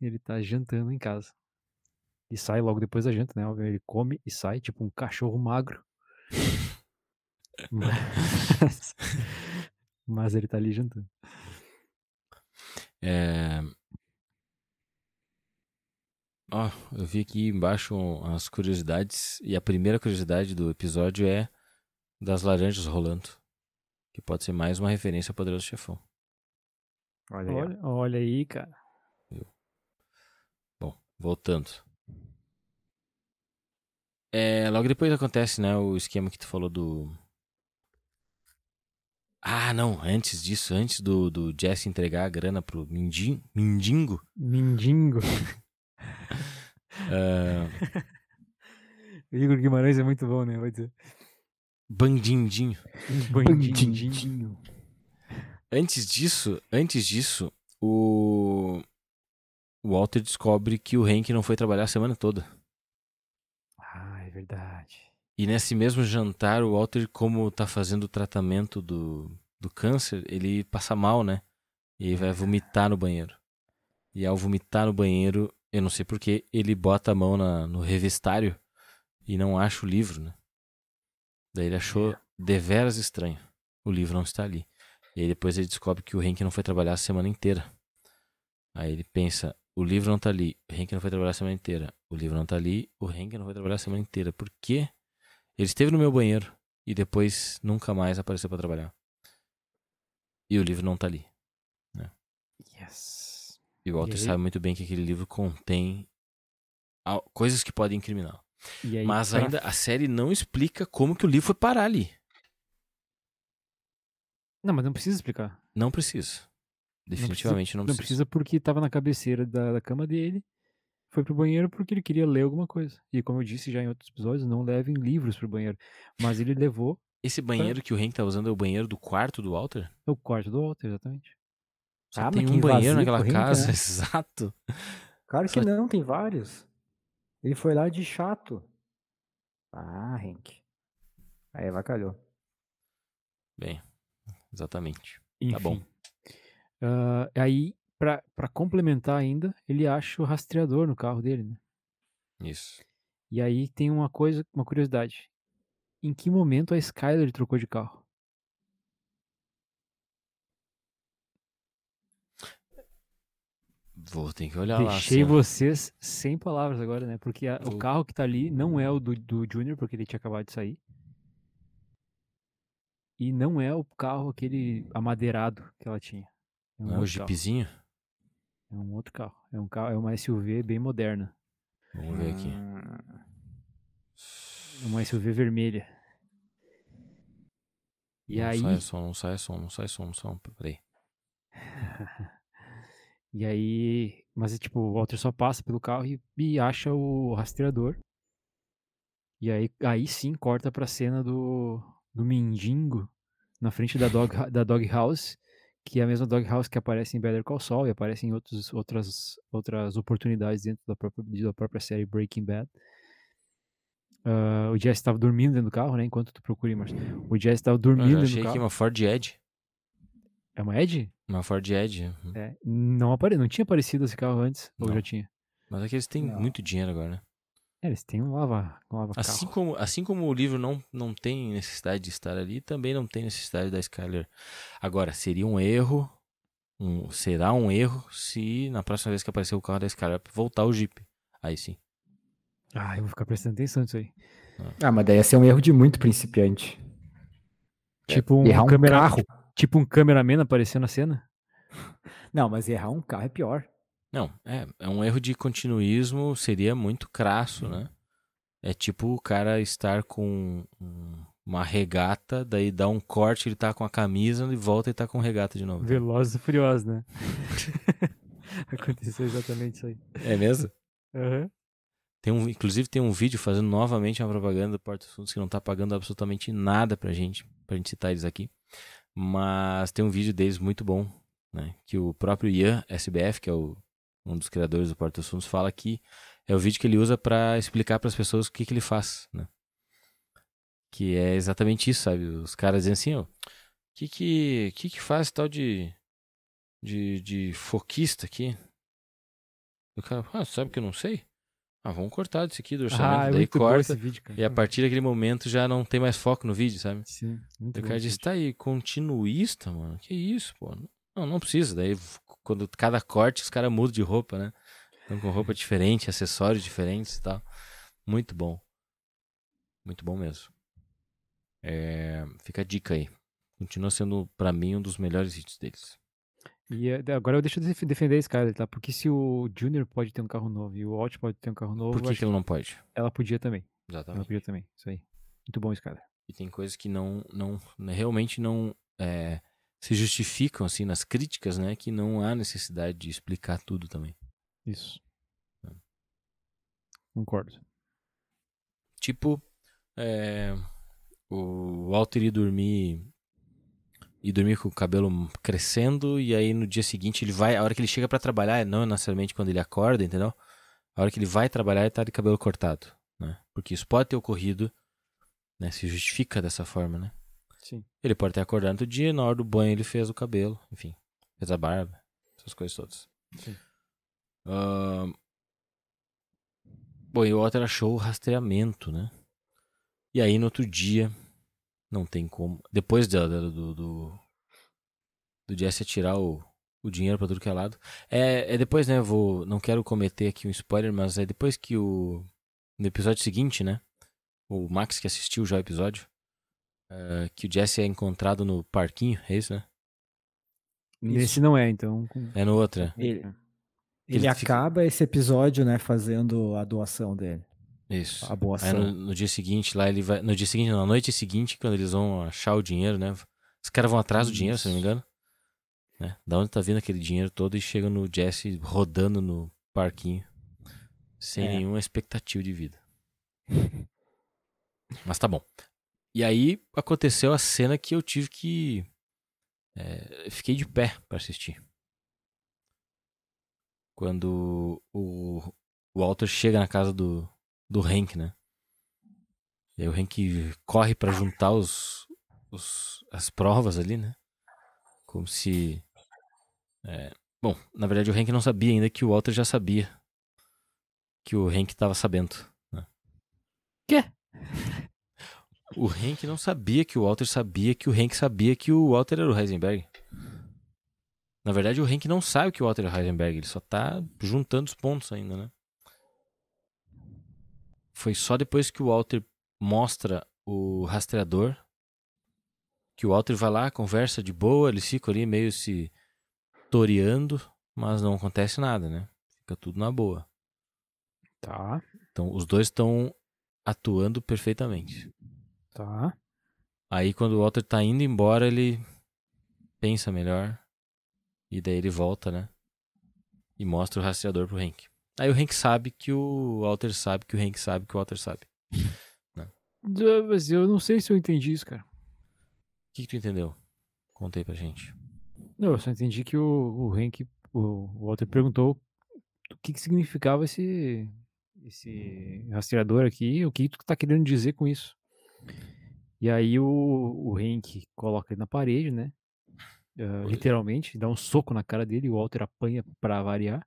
Speaker 2: ele tá jantando em casa. E sai logo depois da janta, né? Ele come e sai, tipo um cachorro magro. Mas, mas ele tá ali jantando.
Speaker 1: É... Ó, eu vi aqui embaixo as curiosidades. E a primeira curiosidade do episódio é das laranjas rolando. Que pode ser mais uma referência ao Poderoso Chefão.
Speaker 3: Olha, aí.
Speaker 2: Olha, olha aí, cara.
Speaker 1: Bom, voltando. É, logo depois acontece, né, o esquema que tu falou do... Ah, não, antes disso, antes do, do Jesse entregar a grana pro Mindin, Mindingo,
Speaker 2: Mindingo.
Speaker 1: ah,
Speaker 2: Igor Guimarães é muito bom, né? Vai dizer.
Speaker 1: Bandindinho.
Speaker 2: Bandidinho.
Speaker 1: Antes disso, antes disso, o o Walter descobre que o Hank não foi trabalhar a semana toda.
Speaker 2: Ah, é verdade.
Speaker 1: E nesse mesmo jantar, o Walter, como tá fazendo o tratamento do, do câncer, ele passa mal, né? E vai vomitar no banheiro. E ao vomitar no banheiro, eu não sei porquê, ele bota a mão na, no revistário e não acha o livro, né? Daí ele achou deveras estranho. O livro não está ali. E aí depois ele descobre que o Hank não foi trabalhar a semana inteira. Aí ele pensa, o livro não tá ali, o Hank não foi trabalhar a semana inteira. O livro não tá ali, o Hank não foi trabalhar a semana inteira. Por quê? Ele esteve no meu banheiro e depois nunca mais apareceu para trabalhar. E o livro não tá ali.
Speaker 2: Yes.
Speaker 1: E o Walter
Speaker 2: aí?
Speaker 1: sabe muito bem que aquele livro contém coisas que podem incriminar.
Speaker 2: E aí,
Speaker 1: Mas
Speaker 2: pra-
Speaker 1: ainda a série não explica como que o livro foi parar ali.
Speaker 2: Não, mas não precisa explicar.
Speaker 1: Não precisa. Definitivamente não
Speaker 2: Não
Speaker 1: precisa.
Speaker 2: precisa porque tava na cabeceira da, da cama dele. Foi pro banheiro porque ele queria ler alguma coisa. E como eu disse já em outros episódios, não levem livros pro banheiro. Mas ele levou
Speaker 1: Esse banheiro que o Hank tá usando é o banheiro do quarto do Walter?
Speaker 2: o quarto do Walter, exatamente.
Speaker 1: Só
Speaker 3: Ah,
Speaker 1: tem um
Speaker 3: que
Speaker 1: banheiro naquela
Speaker 3: Hank,
Speaker 1: casa,
Speaker 3: né?
Speaker 1: exato.
Speaker 3: Claro que
Speaker 1: Só-
Speaker 3: não, tem vários. Ele foi lá de chato. Ah, Hank. Aí avacalhou.
Speaker 1: Bem, exatamente.
Speaker 2: Enfim.
Speaker 1: Tá bom.
Speaker 2: Ah, aí, pra complementar ainda, ele acha o rastreador no carro dele, né?
Speaker 1: Isso.
Speaker 2: E aí tem uma coisa, uma curiosidade. Em que momento a Skyler trocou de carro?
Speaker 1: Vou ter que olhar lá.
Speaker 2: Deixei
Speaker 1: assim, ó.
Speaker 2: vocês sem palavras agora, né? Porque a- o
Speaker 1: Vou-
Speaker 2: carro que tá ali não é o do, do Junior, porque ele tinha acabado de sair. E não é o carro aquele amadeirado que ela tinha.
Speaker 1: Não é o. Jeepzinho?
Speaker 2: É um outro carro. É um carro, é uma SUV bem moderna.
Speaker 1: Vamos ver aqui.
Speaker 2: É uma SUV vermelha. E
Speaker 1: não
Speaker 2: aí,
Speaker 1: sai som, não sai som, não sai som, não sai som. Peraí.
Speaker 2: e aí, mas é tipo, o Walter só passa pelo carro e, e acha o rastreador. E aí, aí sim corta pra cena do, do mendigo na frente da dog, da dog house, que é a mesma dog house que aparece em Better Call Saul e aparece em outros, outras, outras oportunidades dentro da própria, da própria série Breaking Bad. Ah, o Jesse estava dormindo dentro do carro, né? Enquanto tu procura, aí, Marcos. O Jesse estava
Speaker 1: Eu
Speaker 2: dormindo
Speaker 1: já
Speaker 2: dentro
Speaker 1: achei
Speaker 2: do
Speaker 1: aqui
Speaker 2: carro.
Speaker 1: uma Ford Edge.
Speaker 2: É uma Edge?
Speaker 1: Uma Ford Edge. uhum.
Speaker 2: É, não, apare... não tinha aparecido esse carro antes, ou
Speaker 1: Não.
Speaker 2: já tinha?
Speaker 1: Mas é que eles têm
Speaker 3: Não.
Speaker 1: muito dinheiro agora, né?
Speaker 2: É, eles têm um lava, um lava
Speaker 1: Assim
Speaker 2: carro.
Speaker 1: como, assim como o livro não, não tem necessidade de estar ali, também não tem necessidade da Skyler. Agora, seria um erro, um- será um erro se na próxima vez que aparecer o carro da Skyler voltar o Jeep. Aí sim.
Speaker 2: Ah, eu vou ficar prestando atenção nisso aí.
Speaker 3: Ah, mas daí ia ser um erro de muito principiante.
Speaker 2: Tipo um,
Speaker 3: Errar um
Speaker 2: câmera...
Speaker 3: carro.
Speaker 2: tipo um cameraman aparecendo na cena.
Speaker 3: Não, mas errar um carro é pior.
Speaker 1: Não, é, é um erro de continuismo, seria muito crasso, né? É tipo o cara estar com um- uma regata, daí dá um corte, ele tá com a camisa e volta e tá com regata de novo.
Speaker 2: Velozes e Furiosos, né? Aconteceu exatamente isso aí.
Speaker 1: É mesmo?
Speaker 2: Aham.
Speaker 1: Tem um, inclusive tem um vídeo fazendo novamente uma propaganda do Porta dos Fundos que não tá pagando absolutamente nada pra gente, pra gente citar eles aqui. Mas tem um vídeo deles muito bom, né? Que o próprio Ian SBF, que é o, um dos criadores do Porta dos Fundos, fala que é o vídeo que ele usa pra explicar pras pessoas o que, que ele faz, né? Que é exatamente isso, sabe? Os caras dizem assim, ó, o que que, que que faz tal de, de, de foquista aqui? O cara, ah, sabe que eu não sei? Ah, vamos cortar disso aqui do orçamento.
Speaker 2: Ah, é
Speaker 1: Daí corta.
Speaker 2: vídeo.
Speaker 1: E a partir daquele momento já não tem mais foco no vídeo, sabe?
Speaker 2: Sim, muito
Speaker 1: o cara diz, tá aí, continuista, mano. Que isso, pô? Não, não precisa. Daí, quando cada corte, os caras mudam de roupa, né? Estão com roupa diferente, acessórios diferentes e tal. Muito bom. Muito bom mesmo. É, fica a dica aí. Continua sendo, pra mim, um dos melhores hits deles.
Speaker 2: E é, agora eu deixo de def- defender a Skyler, tá? Porque se o Junior pode ter um carro novo e o Walt pode ter um carro novo,
Speaker 1: Por que, que ele não pode?
Speaker 2: ela podia também. Ela
Speaker 1: Exatamente.
Speaker 2: podia também. Isso aí. Muito bom, Skyler.
Speaker 1: E tem coisas que não, não realmente não é, se justificam assim nas críticas, né? Que não há necessidade de explicar tudo também.
Speaker 2: Isso.
Speaker 1: É.
Speaker 2: Concordo.
Speaker 1: Tipo, é, o Walter ia dormir e dormir com o cabelo crescendo e aí no dia seguinte ele vai, a hora que ele chega para trabalhar, não necessariamente quando ele acorda, entendeu? A hora que ele vai trabalhar ele tá de cabelo cortado, né? Porque isso pode ter ocorrido, né? Se justifica dessa forma, né?
Speaker 2: Sim.
Speaker 1: Ele pode ter acordado outro dia, na hora do banho ele fez o cabelo, enfim, fez a barba, essas coisas todas.
Speaker 2: Sim.
Speaker 1: Ahn, Bom, e o Walter achou o rastreamento, né? E aí no outro dia, não tem como. Depois da- do, do, do Jesse tirar o, o dinheiro pra tudo que é lado. É, é depois, né? Vou, não quero cometer aqui um spoiler, mas é depois que o. No episódio seguinte, né? O Max que assistiu já o episódio. É, que o Jesse é encontrado no parquinho, é isso, né?
Speaker 2: Nesse não é, então. com-
Speaker 1: É no outro, né?
Speaker 3: Ele,
Speaker 1: Ele
Speaker 3: ele
Speaker 1: fica-
Speaker 3: acaba esse episódio, né, fazendo a doação dele.
Speaker 1: Isso.
Speaker 3: A boa
Speaker 1: Aí
Speaker 3: ação.
Speaker 1: no, no dia seguinte, lá ele vai. No dia seguinte, na noite seguinte, quando eles vão achar o dinheiro, né? Os caras vão atrás do dinheiro, se não me engano. Né? Da onde tá vindo aquele dinheiro todo e chega no Jesse rodando no parquinho. Sem
Speaker 3: É.
Speaker 1: nenhuma expectativa de vida. Mas tá bom. E aí aconteceu a cena que eu tive que. é, fiquei de pé pra assistir. Quando o, o Walter chega na casa do, do Hank, né? E aí o Hank corre pra juntar os, os, as provas ali, né? Como se. é, Bom, na verdade o Hank não sabia ainda que o Walter já sabia. Que o Hank tava sabendo. Né?
Speaker 2: Quê?
Speaker 1: O Hank não sabia que o Walter sabia que o Hank sabia que o Walter era o Heisenberg. Na verdade, o Hank não sabe que o Walter é o Heisenberg, ele só tá juntando os pontos ainda, né? Foi só depois que o Walter mostra o rastreador que o Walter vai lá, conversa de boa, eles ficam ali meio se toreando, mas não acontece nada, né? Fica tudo na boa.
Speaker 2: Tá,
Speaker 1: Então, os dois estão atuando perfeitamente.
Speaker 2: Tá.
Speaker 1: Aí quando o Walter tá indo embora, ele pensa melhor. E daí ele volta, né? E mostra o rastreador pro Hank. Aí o Hank sabe que o Walter sabe que o Hank sabe que o Walter sabe. O
Speaker 2: Ah, Mas eu não sei se eu entendi isso, cara.
Speaker 1: que, que tu entendeu? Contei pra gente.
Speaker 2: Não, eu só entendi que o, o Hank, o, o Walter perguntou o que, que significava esse, esse rastreador aqui, o que tu tá querendo dizer com isso. E aí o, o Hank coloca ele na parede, né?
Speaker 1: Oi.
Speaker 2: literalmente, dá um soco na cara dele o Walter apanha pra variar.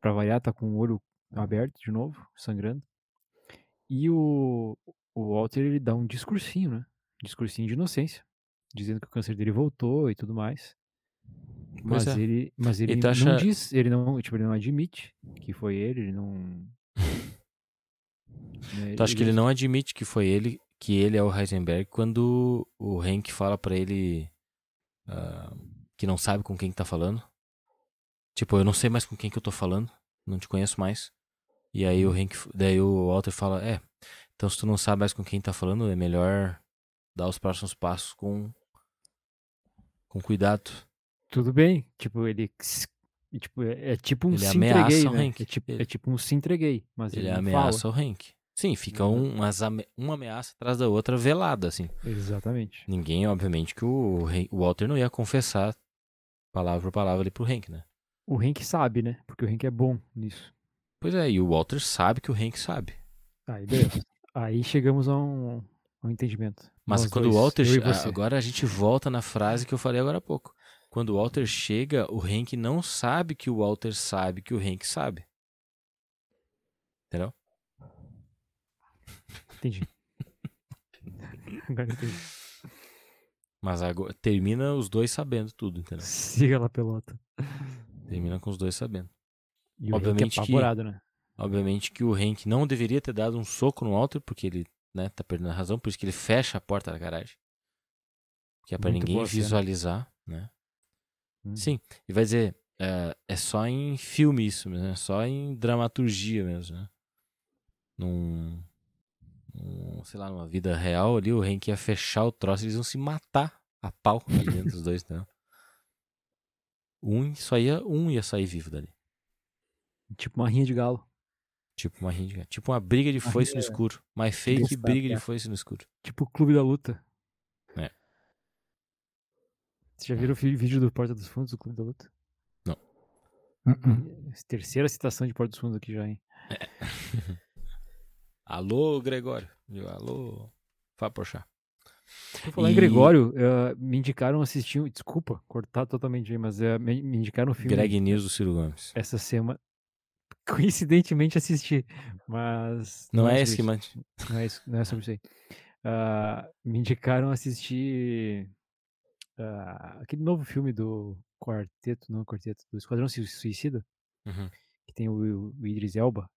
Speaker 2: Pra variar, tá com o olho aberto de novo, sangrando. E o, o Walter ele dá um discursinho, né? Discursinho de inocência, dizendo que o câncer dele voltou e tudo mais. Mas
Speaker 1: é.
Speaker 2: ele, mas ele não
Speaker 1: acha-
Speaker 2: diz, ele não, tipo, ele não admite que foi ele, ele não. né,
Speaker 1: Tu acha que ele não admite que foi ele, que ele é o Heisenberg, quando o Hank fala pra ele ah, que não sabe com quem que tá falando? Tipo, eu não sei mais com quem que eu tô falando, não te conheço mais. E aí o Hank, daí o Walter fala, é, então se tu não sabe mais com quem tá falando, é melhor dar os próximos passos com com cuidado.
Speaker 2: Tudo bem, tipo, ele. Tipo, é, é tipo um
Speaker 1: Ele
Speaker 2: se
Speaker 1: ameaça
Speaker 2: entreguei,
Speaker 1: o
Speaker 2: né?
Speaker 1: Hank.
Speaker 2: É tipo,
Speaker 1: Ele-
Speaker 2: é tipo um se entreguei, mas ele,
Speaker 1: Ele ameaça
Speaker 2: fala.
Speaker 1: o Hank. Sim, fica
Speaker 2: Uhum.
Speaker 1: um, umas uma ameaça atrás da outra velada, assim.
Speaker 2: Exatamente.
Speaker 1: Ninguém, obviamente, que o, o Walter não ia confessar palavra por palavra ali pro Hank, né?
Speaker 2: O Hank sabe, né? Porque o Hank é bom nisso.
Speaker 1: Pois é, e o Walter sabe que o Hank sabe.
Speaker 2: Aí, beleza. Aí chegamos a um, um entendimento.
Speaker 1: Mas
Speaker 2: Nós
Speaker 1: quando o
Speaker 2: dois,
Speaker 1: Walter. ah,
Speaker 2: você.
Speaker 1: Agora a gente volta na frase que eu falei agora há pouco. Quando o Walter chega, o Hank não sabe que o Walter sabe que o Hank sabe. Entendeu?
Speaker 2: Entendi. Agora entendi.
Speaker 1: Mas agora termina os dois sabendo tudo, entendeu?
Speaker 2: Siga lá, pelota.
Speaker 1: Termina com os dois sabendo.
Speaker 2: E o
Speaker 1: Obviamente
Speaker 2: Hank
Speaker 1: que-
Speaker 2: é apavorado, né?
Speaker 1: Obviamente que o Hank não deveria ter dado um soco no Walter, porque ele, né, tá perdendo a razão, por isso que ele fecha a porta da garagem. Que é pra
Speaker 2: Muito
Speaker 1: ninguém
Speaker 2: cena.
Speaker 1: visualizar, né?
Speaker 2: Hum.
Speaker 1: Sim, e vai dizer, é, é só em filme isso, mesmo, é só em dramaturgia mesmo, né? Num, num, sei lá, numa vida real ali, o Hank ia fechar o troço, eles iam se matar a pau ali dentro dos dois, né? Um só ia, um ia sair vivo dali.
Speaker 2: Tipo uma rinha de galo.
Speaker 1: Tipo uma rinha de gato. Tipo uma briga de
Speaker 3: Uma
Speaker 1: foice no escuro. My fake
Speaker 3: Exato,
Speaker 1: briga de
Speaker 3: é.
Speaker 1: foice no escuro.
Speaker 2: Tipo o Clube da Luta.
Speaker 1: É.
Speaker 2: Você já viram o vídeo do Porta dos Fundos do Clube da Luta?
Speaker 3: Uh-uh.
Speaker 2: Terceira citação de Porta dos Fundos aqui já, hein?
Speaker 1: Alô, Gregório. Eu, Alô, Fábio Porchat.
Speaker 2: Por falar em
Speaker 1: E-
Speaker 2: Gregório, eh, me indicaram assistir. um- Desculpa, cortar totalmente aí, mas eh, me, me indicaram um filme
Speaker 1: Greg News do Ciro Gomes.
Speaker 2: essa semana. Coincidentemente assisti, mas.
Speaker 1: Não é
Speaker 2: sobre
Speaker 1: esse que mande.
Speaker 2: Não é, isso, não é sobre isso aí. Ah, me indicaram assistir ah, aquele novo filme do Quarteto, não Quarteto, do Esquadrão Sui- Suicida,
Speaker 1: Uhum,
Speaker 2: que tem o, o Idris Elba.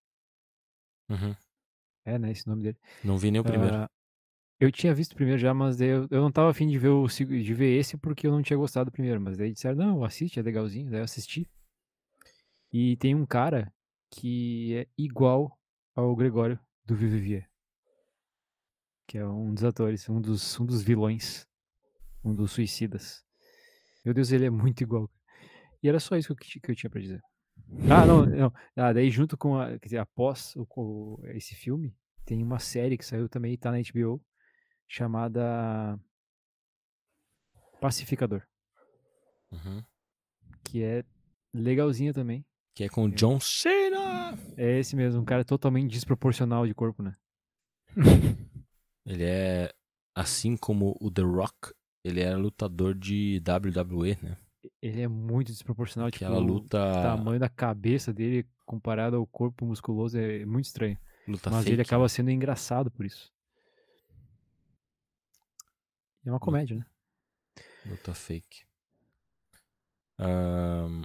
Speaker 1: uhum.
Speaker 2: É, né? Esse nome dele.
Speaker 1: Não vi nem o primeiro.
Speaker 2: Ah, eu tinha visto o primeiro já, mas daí eu, eu não tava afim de ver, o, de ver esse porque eu não tinha gostado do primeiro. Mas daí disseram, não, assiste, é legalzinho. Daí eu assisti. E tem um cara que é igual ao Gregório do Vivier. Que é um dos atores, um dos, um dos vilões. Um dos suicidas. Meu Deus, ele é muito igual. E era só isso que eu, que eu tinha pra dizer. Ah, não, não. Ah, daí junto com a, quer dizer, após o, co- esse filme, tem uma série que saiu também, tá na HBO, chamada Pacificador,
Speaker 1: Uhum.
Speaker 2: que é legalzinha também.
Speaker 1: Que é com o John Cena.
Speaker 2: É esse mesmo, um cara totalmente desproporcional de corpo, né?
Speaker 1: Ele é, assim como o The Rock, ele era lutador de WWE, né?
Speaker 2: Ele é muito desproporcional, tipo,
Speaker 1: Aquela
Speaker 2: o
Speaker 1: luta,
Speaker 2: tamanho da cabeça dele comparado ao corpo musculoso é muito estranho.
Speaker 1: luta
Speaker 2: mas
Speaker 1: fake.
Speaker 2: ele acaba sendo engraçado por isso. É uma comédia, né?
Speaker 1: Luta fake. Ahn,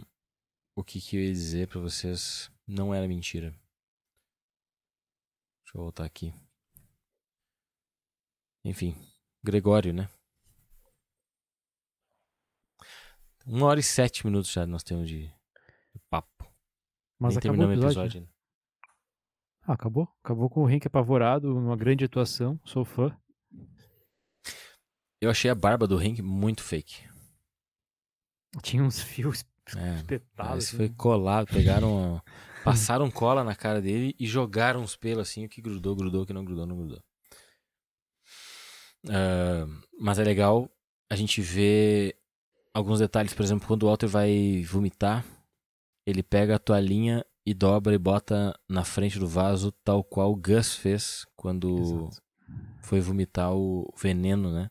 Speaker 1: o que, que eu ia dizer pra vocês não era mentira. Deixa eu voltar aqui. Enfim, Gregório, né? Uma hora e sete minutos já nós temos de, de papo.
Speaker 2: Mas
Speaker 1: Nem
Speaker 2: acabou o episódio.
Speaker 1: episódio. ainda.
Speaker 2: Ah, acabou. Acabou com o Henk apavorado, uma grande atuação, sou fã.
Speaker 1: Eu achei a barba do Hank muito fake.
Speaker 2: Tinha uns fios
Speaker 1: É,
Speaker 2: espetados. Assim,
Speaker 1: foi
Speaker 2: né?
Speaker 1: colado, pegaram, passaram cola na cara dele e jogaram os pelos assim, o que grudou, grudou, o que não grudou, não grudou. Ah, mas é legal a gente ver alguns detalhes, por exemplo, quando o Walter vai vomitar, ele pega a toalhinha e dobra e bota na frente do vaso, tal qual o Gus fez quando
Speaker 2: Exato.
Speaker 1: foi vomitar o veneno, né?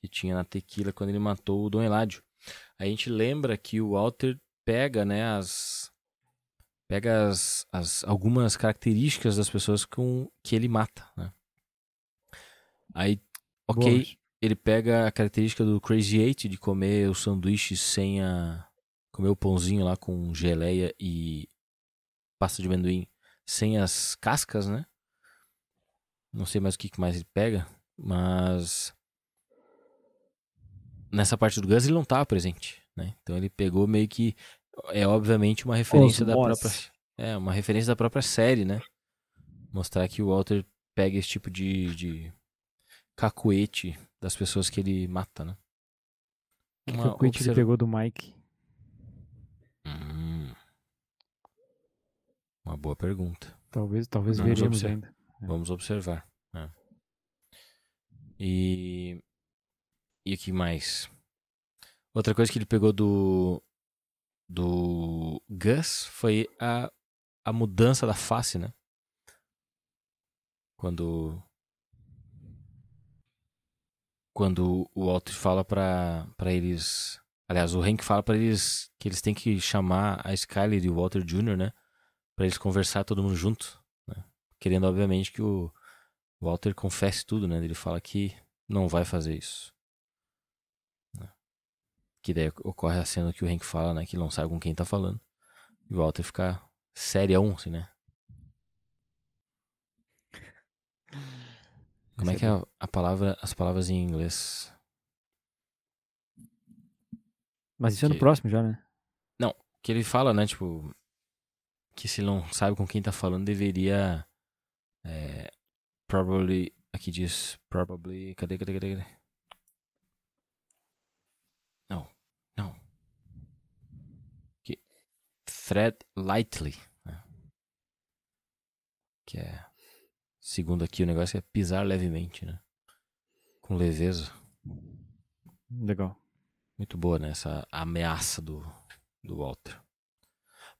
Speaker 1: Que tinha na tequila quando ele matou o Dom Eládio. A gente lembra que o Walter pega, né, as pega as, as algumas características das pessoas com que ele mata, né? Aí, ok,
Speaker 2: Boa.
Speaker 1: Ele pega a característica do Crazy Eight de comer o sanduíche sem a comer o pãozinho lá com geleia e pasta de amendoim sem as cascas, né? Não sei mais o que que mais ele pega, mas nessa parte do Gus ele não estava presente, né? Então ele pegou meio que é obviamente uma referência da própria é uma referência da própria série, né? Mostrar que o Walter pega esse tipo de, de cacuete das pessoas que ele mata, né?
Speaker 2: Que
Speaker 1: Uma
Speaker 2: o Quit ele
Speaker 1: observa-
Speaker 2: pegou do Mike?
Speaker 1: Hum. Uma boa pergunta.
Speaker 2: Talvez, talvez
Speaker 1: Vamos
Speaker 2: veremos
Speaker 1: observar.
Speaker 2: ainda. É.
Speaker 1: Vamos observar. né? E. E o que mais? Outra coisa que ele pegou do. Do Gus foi a, a mudança da face, né? Quando. Quando o Walter fala pra eles. Aliás, o Hank fala pra eles que eles têm que chamar a Skyler e o Walter Jr., né? Pra eles conversar todo mundo junto. Né? Querendo, obviamente, que o Walter confesse tudo, né? Ele fala que não vai fazer isso. Né? Que daí ocorre a cena que o Hank fala, né? Que não sabe com quem tá falando. E o Walter fica serião, assim, né? Como é que é a, a palavra, as palavras em inglês?
Speaker 2: Mas isso é no
Speaker 1: que-
Speaker 2: próximo já, né?
Speaker 1: Que ele fala, né? Tipo, que se ele não sabe com quem tá falando, deveria. É, probably. Aqui diz. Probably. Cadê, cadê, cadê? cadê? Não. Não. Que, thread lightly. né? Que é. Segundo aqui, o negócio é pisar levemente, né? Com leveza.
Speaker 2: Legal.
Speaker 1: Muito boa, né? Essa ameaça do, do Walter.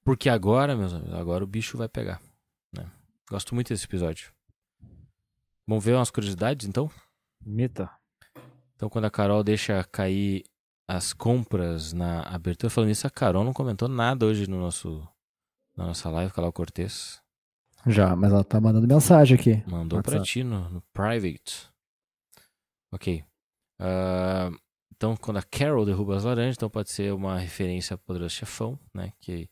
Speaker 1: Porque agora, meus amigos, agora o bicho vai pegar. Né? Gosto muito desse episódio. Vamos ver umas curiosidades, então?
Speaker 2: Meta.
Speaker 1: Então, quando a Carol deixa cair as compras na abertura, falando isso, a Carol não comentou nada hoje no nosso, na nossa live, Carol Cortez.
Speaker 3: Já, mas ela tá mandando mensagem aqui.
Speaker 1: Mandou pra
Speaker 3: WhatsApp.
Speaker 1: ti no, no private. Ok. Ah, então, quando a Carol derruba as laranjas, então pode ser uma referência ao Poderoso Chefão, né? Que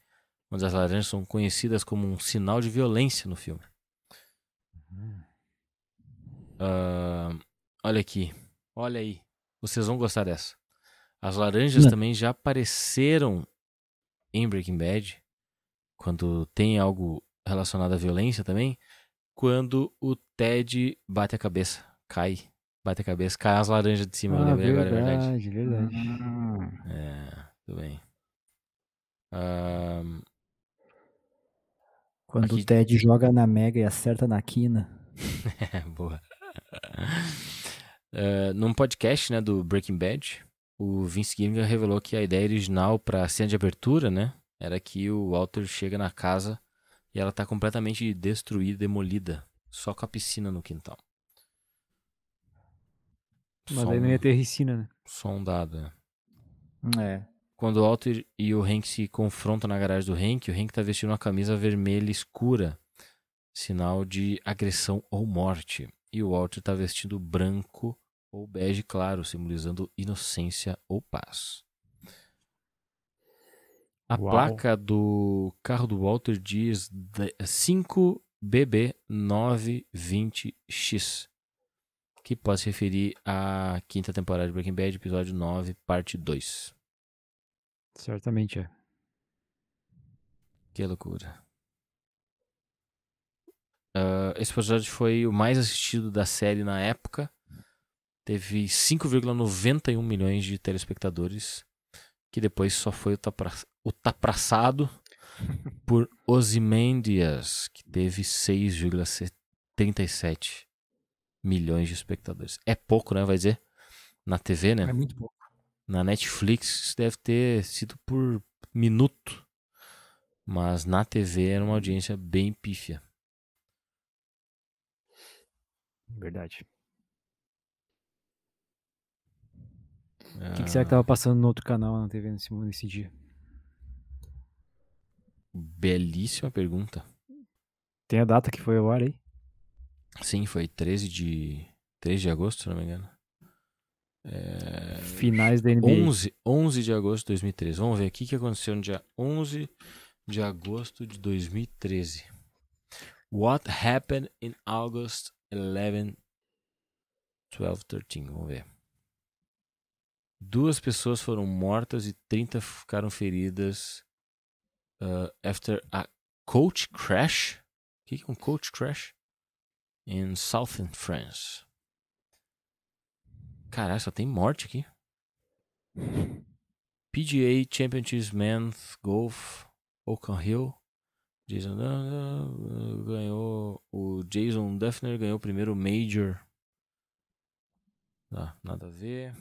Speaker 1: uma das laranjas são conhecidas como um sinal de violência no filme. Ah, olha aqui. Olha aí. Vocês vão gostar dessa. As laranjas
Speaker 3: Não.
Speaker 1: também já apareceram em Breaking Bad. Quando tem algo relacionado à violência também. Quando o Ted bate a cabeça. Cai. Bate a cabeça. Cai as laranjas de cima. eu
Speaker 2: Ah,
Speaker 1: lembrei agora, é verdade.
Speaker 2: verdade, verdade.
Speaker 3: Ah,
Speaker 1: É, tudo bem. Ah,
Speaker 3: quando
Speaker 1: Aqui-
Speaker 3: o Ted joga na Mega e acerta na quina.
Speaker 1: É, boa. Eh, num podcast né, do Breaking Bad, o Vince Gilligan revelou que a ideia original para a cena de abertura né, era que o Walter chega na casa e ela tá completamente destruída, demolida, só com a piscina no quintal.
Speaker 2: Mas
Speaker 1: Só
Speaker 2: aí não ia ter ricina, né?
Speaker 1: só um dado, né?
Speaker 3: É.
Speaker 1: Quando o Walter e o Hank se confrontam na garagem do Hank, o Hank tá vestindo uma camisa vermelha escura, sinal de agressão ou morte. E o Walter tá vestindo branco ou bege claro, simbolizando inocência ou paz. A
Speaker 2: Uau.
Speaker 1: placa do carro do Walter diz de- 5BB920X, que pode se referir à quinta temporada de Breaking Bad, episódio 9, parte 2.
Speaker 2: Certamente é.
Speaker 1: Que loucura. Ah, esse episódio foi o mais assistido da série na época. Teve 5,91 milhões de telespectadores. Que depois só foi ultrapra- ultrapassado por Ozymandias, que teve 6,37 milhões de espectadores. É pouco, né? Vai dizer? Na TV, né?
Speaker 3: É muito pouco.
Speaker 1: Na Netflix deve ter sido por minuto. Mas na TV era uma audiência bem pífia.
Speaker 2: Verdade. O
Speaker 1: Ah,
Speaker 2: que, que será que tava passando no outro canal na TV nesse, nesse dia?
Speaker 1: Belíssima pergunta.
Speaker 2: Tem a data que foi ao ar aí?
Speaker 1: Sim, foi 13 de 3 de agosto, se não me engano. É,
Speaker 2: Finais da NBA.
Speaker 1: 11, 11 de agosto de 2013. Vamos ver aqui o que aconteceu no dia 11 de agosto de 2013. What happened in August 11, 12, 13? Vamos ver. Duas pessoas foram mortas e 30 ficaram feridas uh, after a coach crash. O que que é um coach crash? In Southern France. Caralho, só tem morte aqui. PGA Championships Men's Golf Oakham Hill. Jason Dun- ganhou. O Jason Duffner ganhou o primeiro Major. Ah, nada a ver.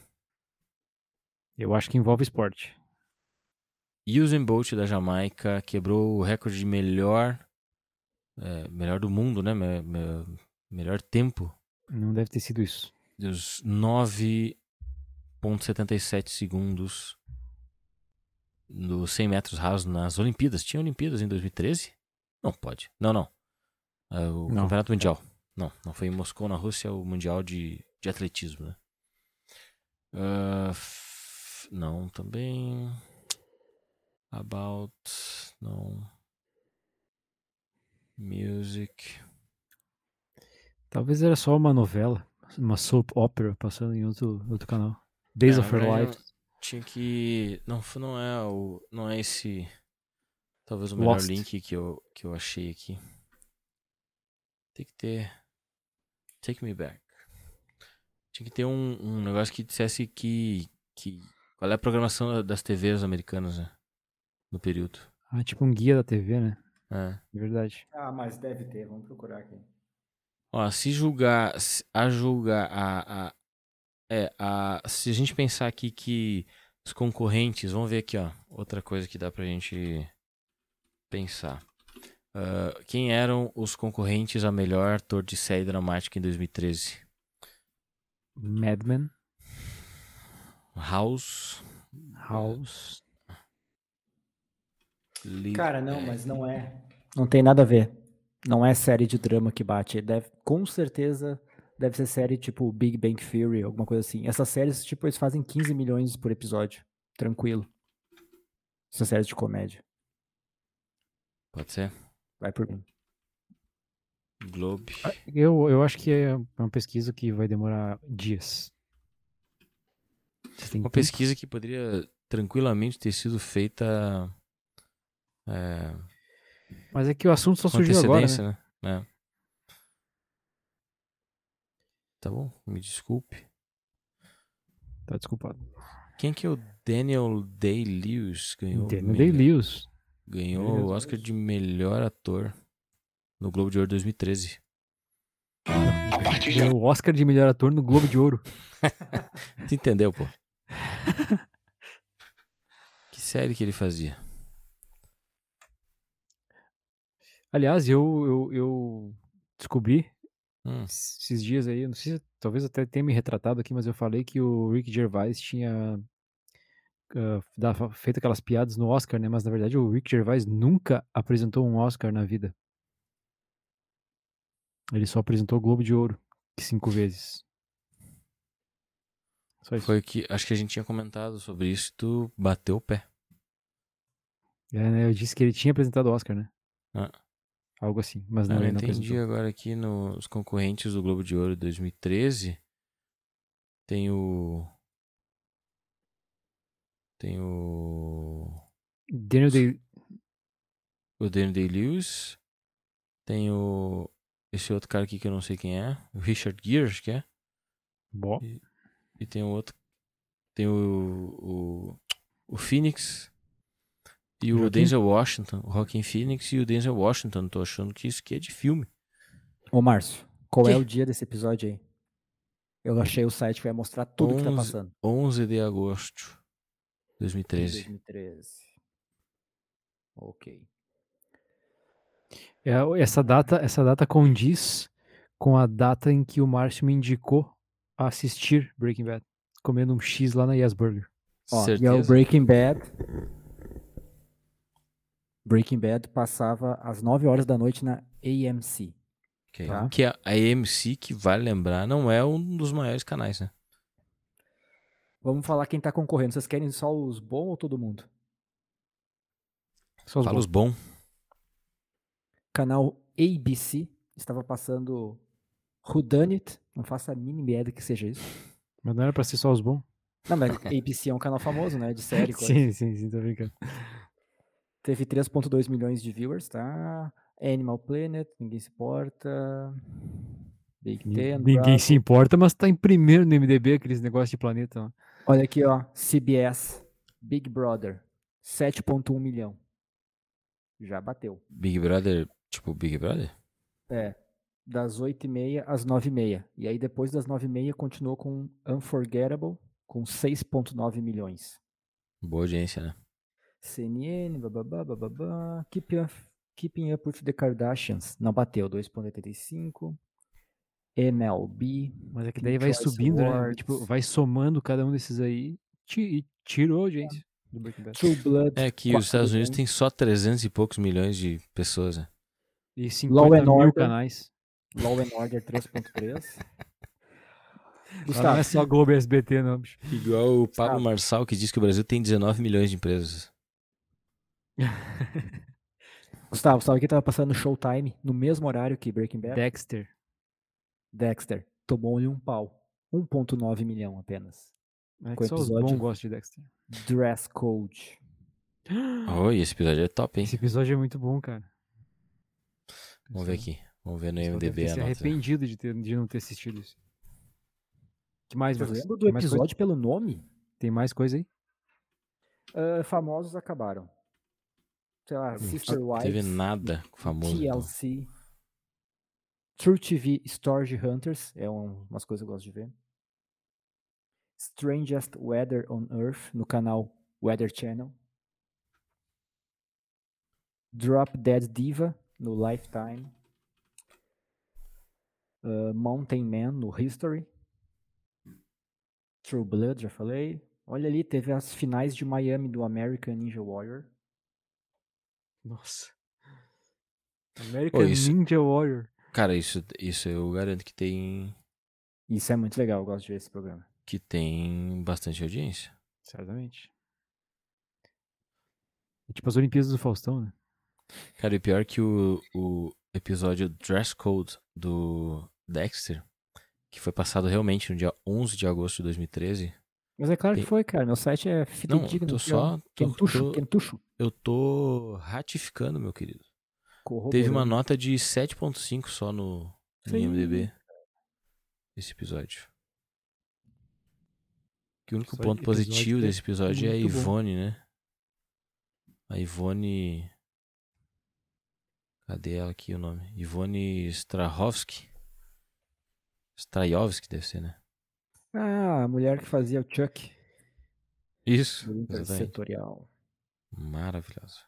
Speaker 2: Eu acho que envolve esporte.
Speaker 1: Usain Bolt da Jamaica quebrou o recorde de melhor. é, melhor do mundo, né? Me- me- melhor tempo
Speaker 2: Não deve ter sido isso.
Speaker 1: dos 9,77 segundos nos 100 metros rasos nas Olimpíadas. Tinha Olimpíadas em 2013? Não pode. Não, não. É o
Speaker 2: Não.
Speaker 1: Campeonato Mundial. Não, não foi em Moscou, na Rússia, o Mundial de, de Atletismo, né? Ah, f- não, também. About. Não. Music.
Speaker 2: Talvez era só uma novela, uma soap opera passando em outro, outro canal. Days
Speaker 1: É,
Speaker 2: of Her Life.
Speaker 1: Tinha que. Não, não é o. Não é esse. Talvez o melhor
Speaker 2: Lost.
Speaker 1: link que eu, que eu achei aqui. Tem que ter. Take me back. Tinha que ter um, um negócio que dissesse que. que qual é a programação das TVs americanas, né? No período.
Speaker 2: Ah, tipo um guia da TV, né?
Speaker 1: É.
Speaker 2: Verdade.
Speaker 3: Ah, mas deve ter, vamos procurar aqui.
Speaker 1: Ó, se julgar, se- a julgar a, a, é, a, se a gente pensar aqui que os concorrentes, vamos ver aqui, ó, outra coisa que dá pra gente pensar. Ah, quem eram os concorrentes a melhor ator de série dramática em 2013?
Speaker 2: Mad Men,
Speaker 1: House.
Speaker 2: House.
Speaker 1: Li-
Speaker 3: Cara, não, mas não é. Não tem nada a ver. Não é série de drama que bate. Deve, com certeza deve ser série tipo Big Bang Theory, alguma coisa assim. Essas séries, tipo, eles fazem 15 milhões por episódio. Tranquilo. Essas séries de comédia.
Speaker 1: Pode ser?
Speaker 3: Vai por mim.
Speaker 1: Globe.
Speaker 2: Eu, eu acho que é uma pesquisa que vai demorar dias.
Speaker 1: Uma pesquisa que poderia tranquilamente ter sido feita é,
Speaker 2: Mas é que o assunto só surgiu agora, né?
Speaker 1: né? É. Tá bom, me desculpe.
Speaker 2: Tá desculpado.
Speaker 1: Quem que é o Daniel Day-Lewis ganhou?
Speaker 2: Daniel
Speaker 1: melhor-
Speaker 2: Day-Lewis.
Speaker 1: Ganhou o Oscar de melhor ator no Globo de Ouro 2013.
Speaker 2: Ganhou o Oscar de melhor ator no Globo de Ouro.
Speaker 1: Tu entendeu, pô? que série que ele fazia?
Speaker 2: Aliás, eu, eu, eu descobri
Speaker 1: Hum,
Speaker 2: esses dias aí, não sei se talvez até tenha me retratado aqui, mas eu falei que o Rick Gervais tinha dava- feito aquelas piadas no Oscar, né? Mas na verdade o Rick Gervais nunca apresentou um Oscar na vida. Ele só apresentou o Globo de Ouro cinco vezes. Só isso.
Speaker 1: foi que acho que a gente tinha comentado sobre isso. Tu bateu o pé.
Speaker 2: É, né, eu disse que ele tinha apresentado o Oscar, né?
Speaker 1: Ah.
Speaker 2: Algo assim, mas não,
Speaker 1: Não, eu
Speaker 2: não
Speaker 1: entendi
Speaker 2: apresentou.
Speaker 1: agora aqui nos concorrentes do Globo de Ouro 2013. Tem o. Tem o.
Speaker 2: Daniel Day...
Speaker 1: O Daniel Day-Lewis. Tem o. Esse outro cara aqui que eu não sei quem é. O Richard Gere, acho que é.
Speaker 2: Bom,
Speaker 1: E tem o outro. Tem o. O, o Phoenix. E o
Speaker 2: Joaquim?
Speaker 1: Denzel Washington. O Joaquin Phoenix e o Denzel Washington. Tô achando que isso aqui é de filme.
Speaker 3: Ô, Márcio, qual é
Speaker 1: Que?
Speaker 3: o dia desse episódio aí? Eu achei o site que vai mostrar tudo que tá
Speaker 1: 11
Speaker 3: passando.
Speaker 1: 11 de agosto. 2013.
Speaker 3: 2013. Ok.
Speaker 2: É, essa data, essa data condiz com a data em que o Márcio me indicou a assistir Breaking Bad, comendo um X lá na Yes Burger.
Speaker 3: Ó, e é o? Breaking Bad. Breaking Bad passava às 9 horas da noite na AMC.
Speaker 1: Ok.
Speaker 3: Tá.
Speaker 1: Que a, AMC, que vale lembrar, não é um dos maiores canais, né?
Speaker 3: Vamos falar quem tá concorrendo. Vocês querem só os bons ou todo mundo?
Speaker 2: Só os
Speaker 1: Fala
Speaker 2: bons.
Speaker 1: os bons.
Speaker 3: Canal ABC estava passando Whodunit. Não faço a mínima ideia do que seja isso.
Speaker 2: Mas não era pra ser só os bons?
Speaker 3: Não, mas ABC é um canal famoso, né? De série. coisa.
Speaker 2: Sim, sim, sim, tô brincando.
Speaker 3: Teve 3.2 milhões de viewers, tá? Animal Planet, ninguém se importa. Big Ten.
Speaker 2: Ninguém
Speaker 3: Bravo.
Speaker 2: se importa, mas tá em primeiro no MDB aqueles negócios de planeta.
Speaker 3: Olha aqui, ó. CBS. Big Brother. 7.1 milhão. Já bateu.
Speaker 1: Big Brother, tipo Big Brother?
Speaker 3: É. Das 8h30 às 9h30. E aí depois das 9h30 continuou com Unforgettable, com 6.9 milhões.
Speaker 1: Boa audiência, né?
Speaker 3: CNN, bababá, bababá. Keeping Up, Keeping Up with the Kardashians. Não bateu, 2.85. MLB.
Speaker 2: Mas é que daí vai subindo, né?
Speaker 3: Awards.
Speaker 2: Tipo, vai somando cada um desses aí e tirou a audiência do Breaking Bad.
Speaker 3: True Blood.
Speaker 1: É que
Speaker 3: 4
Speaker 1: os Estados Unidos tem só 300 e poucos milhões de pessoas, né?
Speaker 2: E
Speaker 3: Law
Speaker 2: 50
Speaker 3: and
Speaker 2: mil
Speaker 3: Order.
Speaker 2: canais.
Speaker 3: Law and Order 3.3.
Speaker 2: Lá não
Speaker 3: Gustavo,
Speaker 2: é só Globo e SBT, não, bicho.
Speaker 1: Igual o Pablo. Marçal, que diz que o Brasil tem 19 milhões de empresas.
Speaker 3: Gustavo, sabe que tava passando no Showtime no mesmo horário que Breaking Bad?
Speaker 2: Dexter.
Speaker 3: Dexter. Tomou-lhe um pau. 1.9 milhão apenas.
Speaker 2: É
Speaker 3: Com
Speaker 2: que só os
Speaker 3: episódio-
Speaker 2: bons gostam de Dexter.
Speaker 3: Dress Code.
Speaker 1: Oi, esse episódio é top, hein?
Speaker 2: Esse episódio é muito bom, cara.
Speaker 1: Vamos ver aqui. Vamos ver no
Speaker 2: Pessoal deve
Speaker 1: MDB
Speaker 2: ter
Speaker 1: a
Speaker 2: se
Speaker 1: nota.
Speaker 2: arrependido de, ter, de não ter assistido isso. que mais,
Speaker 3: Você lembra do
Speaker 2: mais coisa-
Speaker 3: episódio pelo nome?
Speaker 2: Tem mais coisa aí?
Speaker 3: Ah, famosos acabaram. Sei lá, Sister
Speaker 1: Não teve
Speaker 3: Wives,
Speaker 1: nada famoso. então.
Speaker 3: TLC, True TV Storage Hunters, é um- umas coisas que eu gosto de ver. Strangest Weather on Earth, no canal Weather Channel. Drop Dead Diva, no Lifetime. Uh, Mountain Man, no History. True Blood, já falei. Olha ali, teve as finais de Miami do American Ninja Warrior.
Speaker 2: Nossa. American
Speaker 1: isso-
Speaker 2: Ninja Warrior.
Speaker 1: Cara, isso, isso eu garanto que tem,
Speaker 3: Isso é muito legal, eu gosto de ver esse programa.
Speaker 1: que tem bastante audiência.
Speaker 2: Certamente. É tipo as Olimpíadas do Faustão, né?
Speaker 1: Cara, e pior que o, o episódio Dress Code do Dexter, que foi passado realmente no dia 11 de agosto de 2013.
Speaker 3: Mas é claro que foi, cara. Meu site é
Speaker 1: Não,
Speaker 3: fidedigno.
Speaker 1: tô
Speaker 3: aqui, ó.
Speaker 1: só. Tô,
Speaker 3: Quentucho,
Speaker 1: tô-
Speaker 3: quentucho.
Speaker 1: eu tô ratificando, meu querido. Teve uma nota de 7.5 só no, no. IMDB. Esse episódio. Que o único
Speaker 2: Só
Speaker 1: ponto positivo
Speaker 2: é
Speaker 1: desse episódio é a
Speaker 2: muito bom.
Speaker 1: Ivone, né? A Ivone. Cadê ela aqui o nome? Ivone Strahovski. Strajovski deve ser, né?
Speaker 3: Ah, a mulher que fazia o Chuck.
Speaker 1: Isso.
Speaker 3: Intersetorial.
Speaker 1: Maravilhoso.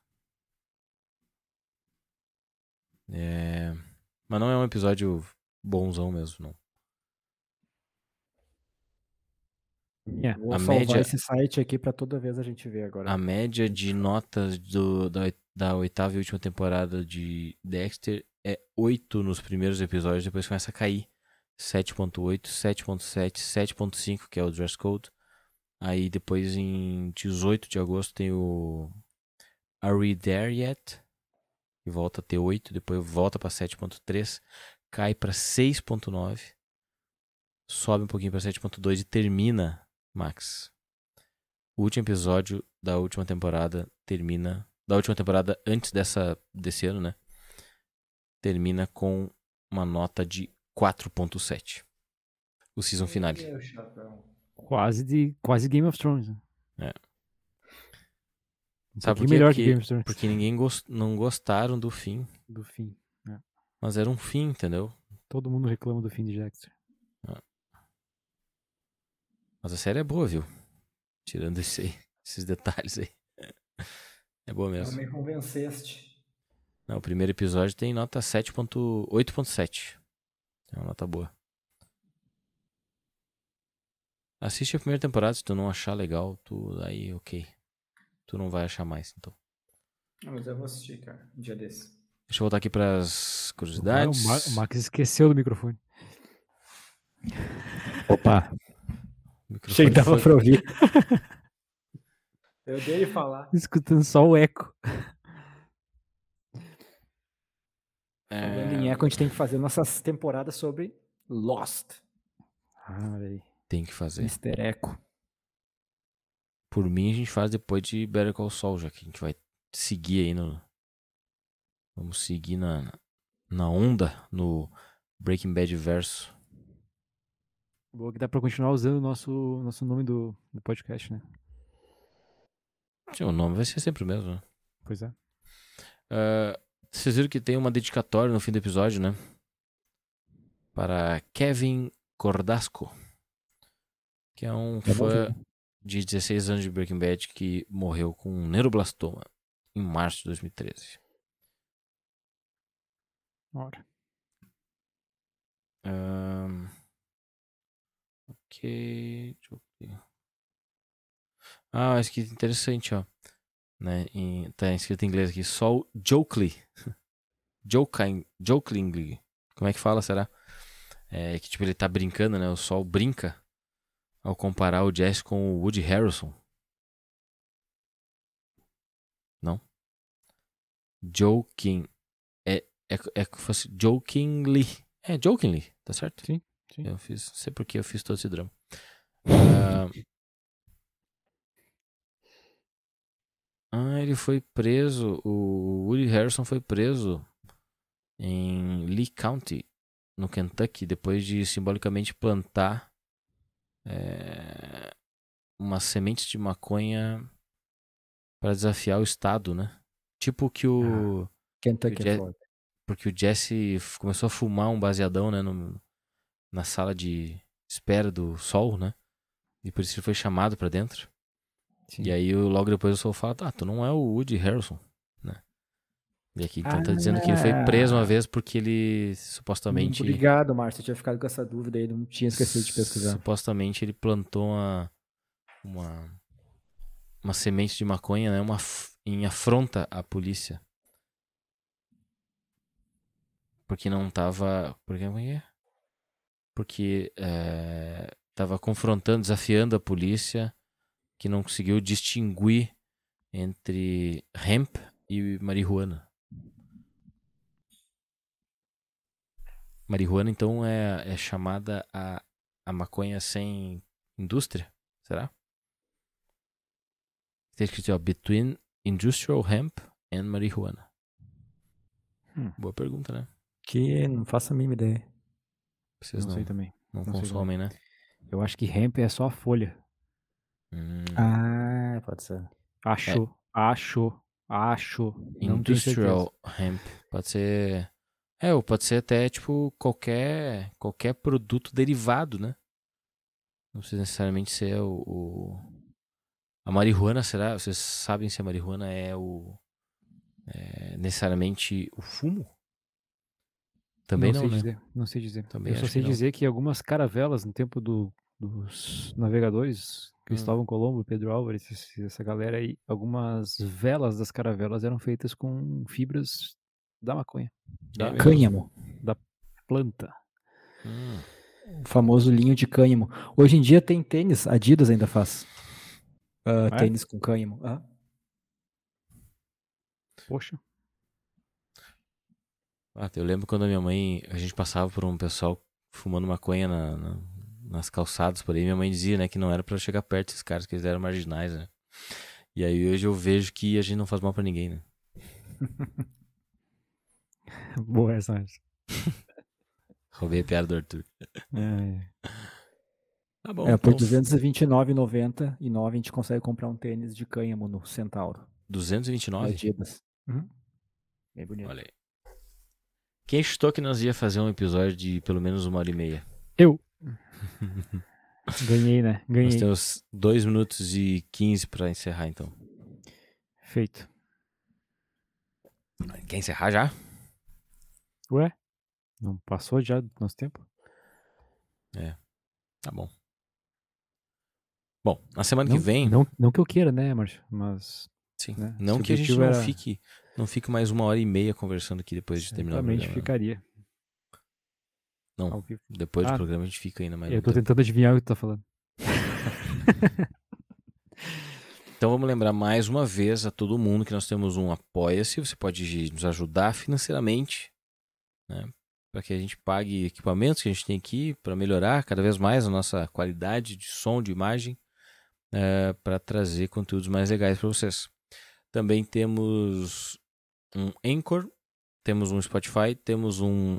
Speaker 1: É... Mas não é um episódio bonzão mesmo, não.
Speaker 2: É.
Speaker 3: Vou
Speaker 1: A
Speaker 3: salvar
Speaker 1: média-
Speaker 3: esse site aqui pra toda vez a gente ver agora.
Speaker 1: A média de notas do, da, da oitava e última temporada de Dexter é 8 nos primeiros episódios, depois começa a cair. 7.8, 7.7, 7.5, que é o dress code. Aí depois em 18 de agosto tem o Are We There Yet? Que volta a ter 8, depois volta pra 7.3, cai pra 6.9, sobe um pouquinho pra 7.2 e termina, Max, o último episódio da última temporada termina. Da última temporada antes dessa desse ano, né? Termina com uma nota de 4.7. O season finale.
Speaker 2: Quase, de, quase Game of Thrones. Né?
Speaker 1: É.
Speaker 2: Um
Speaker 1: Sabe por
Speaker 2: melhor
Speaker 1: Porque-
Speaker 2: que Game of Thrones.
Speaker 1: Porque ninguém gos- não gostaram do fim.
Speaker 2: Do fim.
Speaker 1: Mas era um fim, entendeu?
Speaker 2: Todo mundo reclama do fim de Dexter.
Speaker 1: Mas a série é boa, viu? Tirando esse aí, esses detalhes aí. É boa mesmo.
Speaker 3: me convenceste.
Speaker 1: Não, o primeiro episódio tem nota 7.8.7. É uma nota boa. Assiste a primeira temporada, se tu não achar legal, tu aí, ok. Tu não vai achar mais, então.
Speaker 3: mas eu vou assistir, cara, um dia desse.
Speaker 1: Deixa eu voltar aqui pras
Speaker 2: Ah,
Speaker 1: curiosidades.
Speaker 2: o, Mar- o Max esqueceu do microfone. Opa!
Speaker 1: Microfone
Speaker 3: Achei que dava
Speaker 1: foi-
Speaker 3: pra ouvir. eu dei ele falar.
Speaker 2: Escutando só o eco.
Speaker 3: Falando
Speaker 1: É,
Speaker 3: em eco, a gente tem que fazer nossas temporadas sobre Lost.
Speaker 2: Ah,
Speaker 1: tem que fazer.
Speaker 3: Mr. Echo.
Speaker 1: Por mim, a gente faz depois de Better Call Saul, já que a gente vai seguir aí no. Vamos seguir na, na onda, no Breaking Bad verso.
Speaker 2: Boa que dá pra continuar usando o nosso, nosso nome do, do podcast, né?
Speaker 1: Sim, O nome vai ser sempre o mesmo, né?
Speaker 2: Pois é.
Speaker 1: Ah, vocês viram que tem uma dedicatória no fim do episódio, né? Para Kevin Cordasco, que é um
Speaker 3: não
Speaker 1: fã de 16 anos de Breaking Bad que morreu com um neuroblastoma em março de 2013.
Speaker 2: Ora.
Speaker 1: Ahn, ok. Deixa eu ver. Ah, mas que interessante, ó. Né? em- tá escrito em inglês aqui. Sol Jokely. Joking, Joklingly. Como é que fala, será? É que tipo, ele tá brincando, né? O Sol brinca ao comparar o Jesse com o Woody Harrelson. Não? Joking. É, é, é que fosse Jokingly. É, Jokingly, tá certo?
Speaker 2: Sim, sim.
Speaker 1: Eu fiz, não sei por que eu fiz todo esse drama. Ah, ah, ele foi preso. O Woody Harrison foi preso em Lee County, no Kentucky, depois de simbolicamente plantar é, umas sementes de maconha para desafiar o Estado, né? Tipo que o.
Speaker 3: Kentucky
Speaker 1: Je-
Speaker 3: é foda.
Speaker 1: Porque o Jesse começou a fumar um baseadão, né? no- na sala de espera do sol, né? E por isso ele foi chamado pra dentro.
Speaker 2: Sim.
Speaker 1: E aí, o- logo depois o Sol fala, tá, tu não é o Woody Harrelson, né? E aqui então tá dizendo que ele foi preso uma vez porque ele supostamente...
Speaker 3: Obrigado, Márcio. Eu tinha ficado com essa dúvida aí, não tinha esquecido de pesquisar.
Speaker 1: Supostamente ele plantou uma, uma, uma semente de maconha, né? Uma, em afronta à polícia. Porque não tava. Porque, é é? Porque é, tava confrontando, desafiando a polícia que não conseguiu distinguir entre hemp e marihuana. Marihuana, então, é, é chamada a, a maconha sem indústria? Será? Está escrito, ó, Between Industrial Hemp and Marihuana.
Speaker 2: Hum.
Speaker 1: Boa pergunta, né?
Speaker 3: Que não faço a mínima ideia.
Speaker 1: Vocês
Speaker 2: não
Speaker 1: não,
Speaker 2: sei também.
Speaker 1: não
Speaker 2: não
Speaker 1: consomem, né?
Speaker 2: Eu acho que hemp é só a folha.
Speaker 1: Hum.
Speaker 3: Ah, pode ser.
Speaker 2: Acho, acho, acho. Não tenho certeza.
Speaker 1: Industrial Hemp. Pode ser... É, ou pode ser até, tipo, qualquer, qualquer produto derivado, né? Não precisa necessariamente ser o... o- A marihuana, será? Vocês sabem se a marihuana é o... é necessariamente o fumo? Também não,
Speaker 2: sei
Speaker 1: né?
Speaker 2: dizer. Não sei dizer.
Speaker 1: Também
Speaker 2: eu só
Speaker 1: acho
Speaker 2: sei
Speaker 1: que não.
Speaker 2: dizer que algumas caravelas no tempo do- dos navegadores,
Speaker 1: Hum.
Speaker 2: Cristóvão Colombo, Pedro Álvares, essa galera aí, algumas velas das caravelas eram feitas com fibras da maconha,
Speaker 1: É mesmo?
Speaker 3: Cânhamo.
Speaker 2: planta.
Speaker 1: Hum.
Speaker 3: O famoso linho de cânhamo. Hoje em dia tem tênis, Adidas ainda faz. Ah,
Speaker 2: É?
Speaker 3: Tênis com cânhamo. Ah,
Speaker 2: Poxa.
Speaker 1: Ah, eu lembro quando a minha mãe, a gente passava por um pessoal fumando maconha na, na- nas calçadas por aí, minha mãe dizia, né, que não era pra chegar perto desses caras, que eles eram marginais, né? E aí hoje eu vejo que a gente não faz mal pra ninguém, né?
Speaker 2: Boa essa. Ars.
Speaker 1: Roubei a piada do Arthur.
Speaker 2: É,
Speaker 1: Tá bom.
Speaker 3: é, por
Speaker 1: então,
Speaker 3: R$ 229,99 a gente consegue comprar um tênis de cânhamo no Centauro.
Speaker 1: 229?
Speaker 3: Adidas. Uhum. Bem bonito.
Speaker 1: Olha aí. Quem chutou que nós ia fazer um episódio de pelo menos uma hora e meia?
Speaker 2: Eu. Ganhei, né?
Speaker 1: Nós
Speaker 2: Ganhei.
Speaker 1: temos 2 minutos e 15 pra encerrar, então.
Speaker 2: Feito.
Speaker 1: Quer encerrar já?
Speaker 2: Ué? Não passou já do nosso tempo?
Speaker 1: Tá bom. Bom, na semana
Speaker 2: Não,
Speaker 1: que vem...
Speaker 2: Não, não que eu queira, né, Márcio? Mas.
Speaker 1: Sim.
Speaker 2: né?
Speaker 1: Não
Speaker 2: Se
Speaker 1: que a gente não
Speaker 2: era-
Speaker 1: fique, não fique mais uma hora e meia conversando aqui depois de terminar o programa.
Speaker 2: ficaria.
Speaker 1: Não. Depois do
Speaker 2: Ah,
Speaker 1: programa a gente fica ainda mais.
Speaker 2: Eu tô
Speaker 1: tempo.
Speaker 2: tentando adivinhar o que tu tá falando.
Speaker 1: Então vamos lembrar mais uma vez a todo mundo que nós temos um Apoia-se. Você pode nos ajudar financeiramente, né? Para que a gente pague equipamentos que a gente tem aqui para melhorar cada vez mais a nossa qualidade de som, de imagem, para trazer conteúdos mais legais para vocês. Também temos um Anchor, temos um Spotify, temos um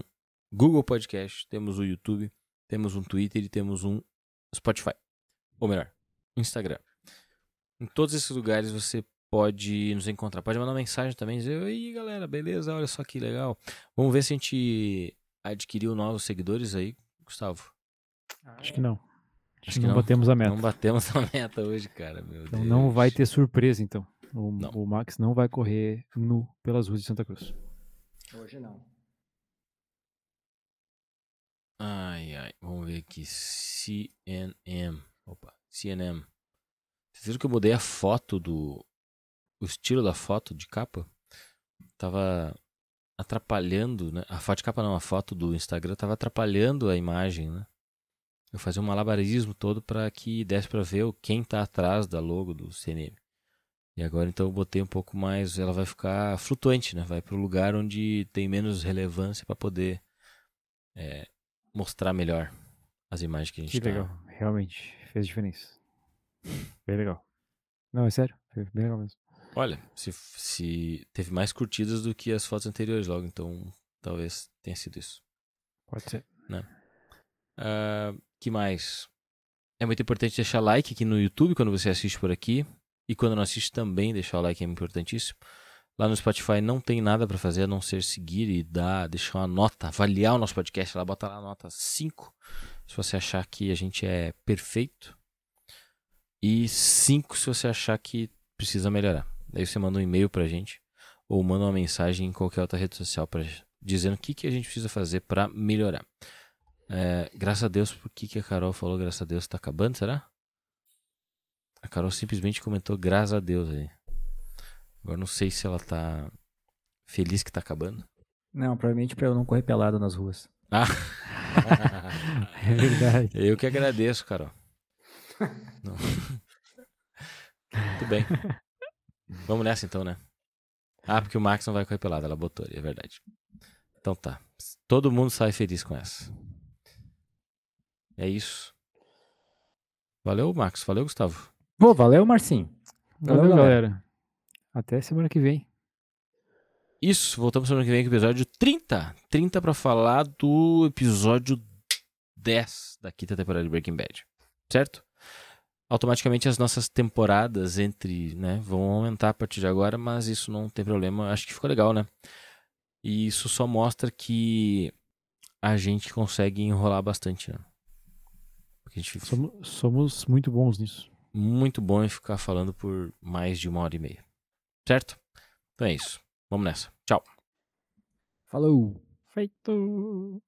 Speaker 1: Google Podcast, temos o YouTube, temos um Twitter e temos um Spotify. Ou melhor, Instagram. Em todos esses lugares você pode nos encontrar. Pode mandar mensagem também, dizer, oi galera, beleza? Olha só que legal. Vamos ver se a gente adquiriu novos seguidores aí, Gustavo.
Speaker 2: Acho que não. Acho,
Speaker 1: Acho
Speaker 2: que
Speaker 1: que
Speaker 2: não,
Speaker 1: não.
Speaker 2: batemos a meta.
Speaker 1: Não batemos a meta hoje, cara. Meu
Speaker 2: Então
Speaker 1: Deus.
Speaker 2: não vai ter surpresa, então. O,
Speaker 1: Não.
Speaker 2: o Max não vai correr nu pelas ruas de Santa Cruz.
Speaker 3: Hoje não.
Speaker 1: Ai, ai. Vamos ver aqui. CNM. Opa, CNM. Vocês viram que eu mudei a foto do. O estilo da foto de capa? Tava atrapalhando, né? A foto de capa não, a foto do Instagram tava atrapalhando a imagem, né? Eu fazia um malabarismo todo para que desse para ver o- quem tá atrás da logo do CNM. E agora então eu botei um pouco mais, ela vai ficar flutuante, né? Vai pro lugar onde tem menos relevância para poder é, mostrar melhor as imagens que a gente
Speaker 2: Que
Speaker 1: tá-
Speaker 2: legal. Realmente fez diferença. Bem legal. Não, é sério. Foi bem legal mesmo.
Speaker 1: Olha, se, se teve mais curtidas do que as fotos anteriores logo, então talvez tenha sido isso.
Speaker 2: Pode ser.
Speaker 1: Ah, que mais? É muito importante deixar like aqui no YouTube quando você assiste por aqui. E quando não assiste também, deixar o like é importantíssimo. Lá no Spotify não tem nada para fazer a não ser seguir e dar, deixar uma nota, avaliar o nosso podcast. Lá bota lá a nota 5, se você achar que a gente é perfeito. E 5 se você achar que precisa melhorar. Daí você manda um e-mail pra gente ou manda uma mensagem em qualquer outra rede social para dizendo o que, que a gente precisa fazer para melhorar. É, graças a Deus, por que, que a Carol falou graças a Deus está acabando, será? A Carol simplesmente comentou graças a Deus aí. Agora não sei se ela tá feliz que tá acabando.
Speaker 3: Não, provavelmente para eu não correr pelado nas ruas.
Speaker 1: Ah.
Speaker 2: É verdade.
Speaker 1: Eu que agradeço, Carol. Não. Muito bem. Vamos nessa então, né? Ah, porque o Max não vai correr pelado, ela botou ali, é verdade. Então tá. Todo mundo sai feliz com essa. É isso. Valeu, Max. Valeu, Gustavo.
Speaker 3: Pô, valeu, Marcinho.
Speaker 2: Valeu, galera. Até semana que vem.
Speaker 1: Isso, voltamos semana que vem com o episódio 30. 30 pra falar do episódio 10 da quinta temporada de Breaking Bad. Certo? Automaticamente as nossas temporadas entre, né, vão aumentar a partir de agora, mas isso não tem problema. Acho que ficou legal, né? E isso só mostra que a gente consegue enrolar bastante, né? Porque a gente
Speaker 2: Somos, somos muito bons nisso.
Speaker 1: muito bom em ficar falando por mais de uma hora e meia. Certo? Então é isso. Vamos nessa. Tchau.
Speaker 3: Falou.
Speaker 2: Feito.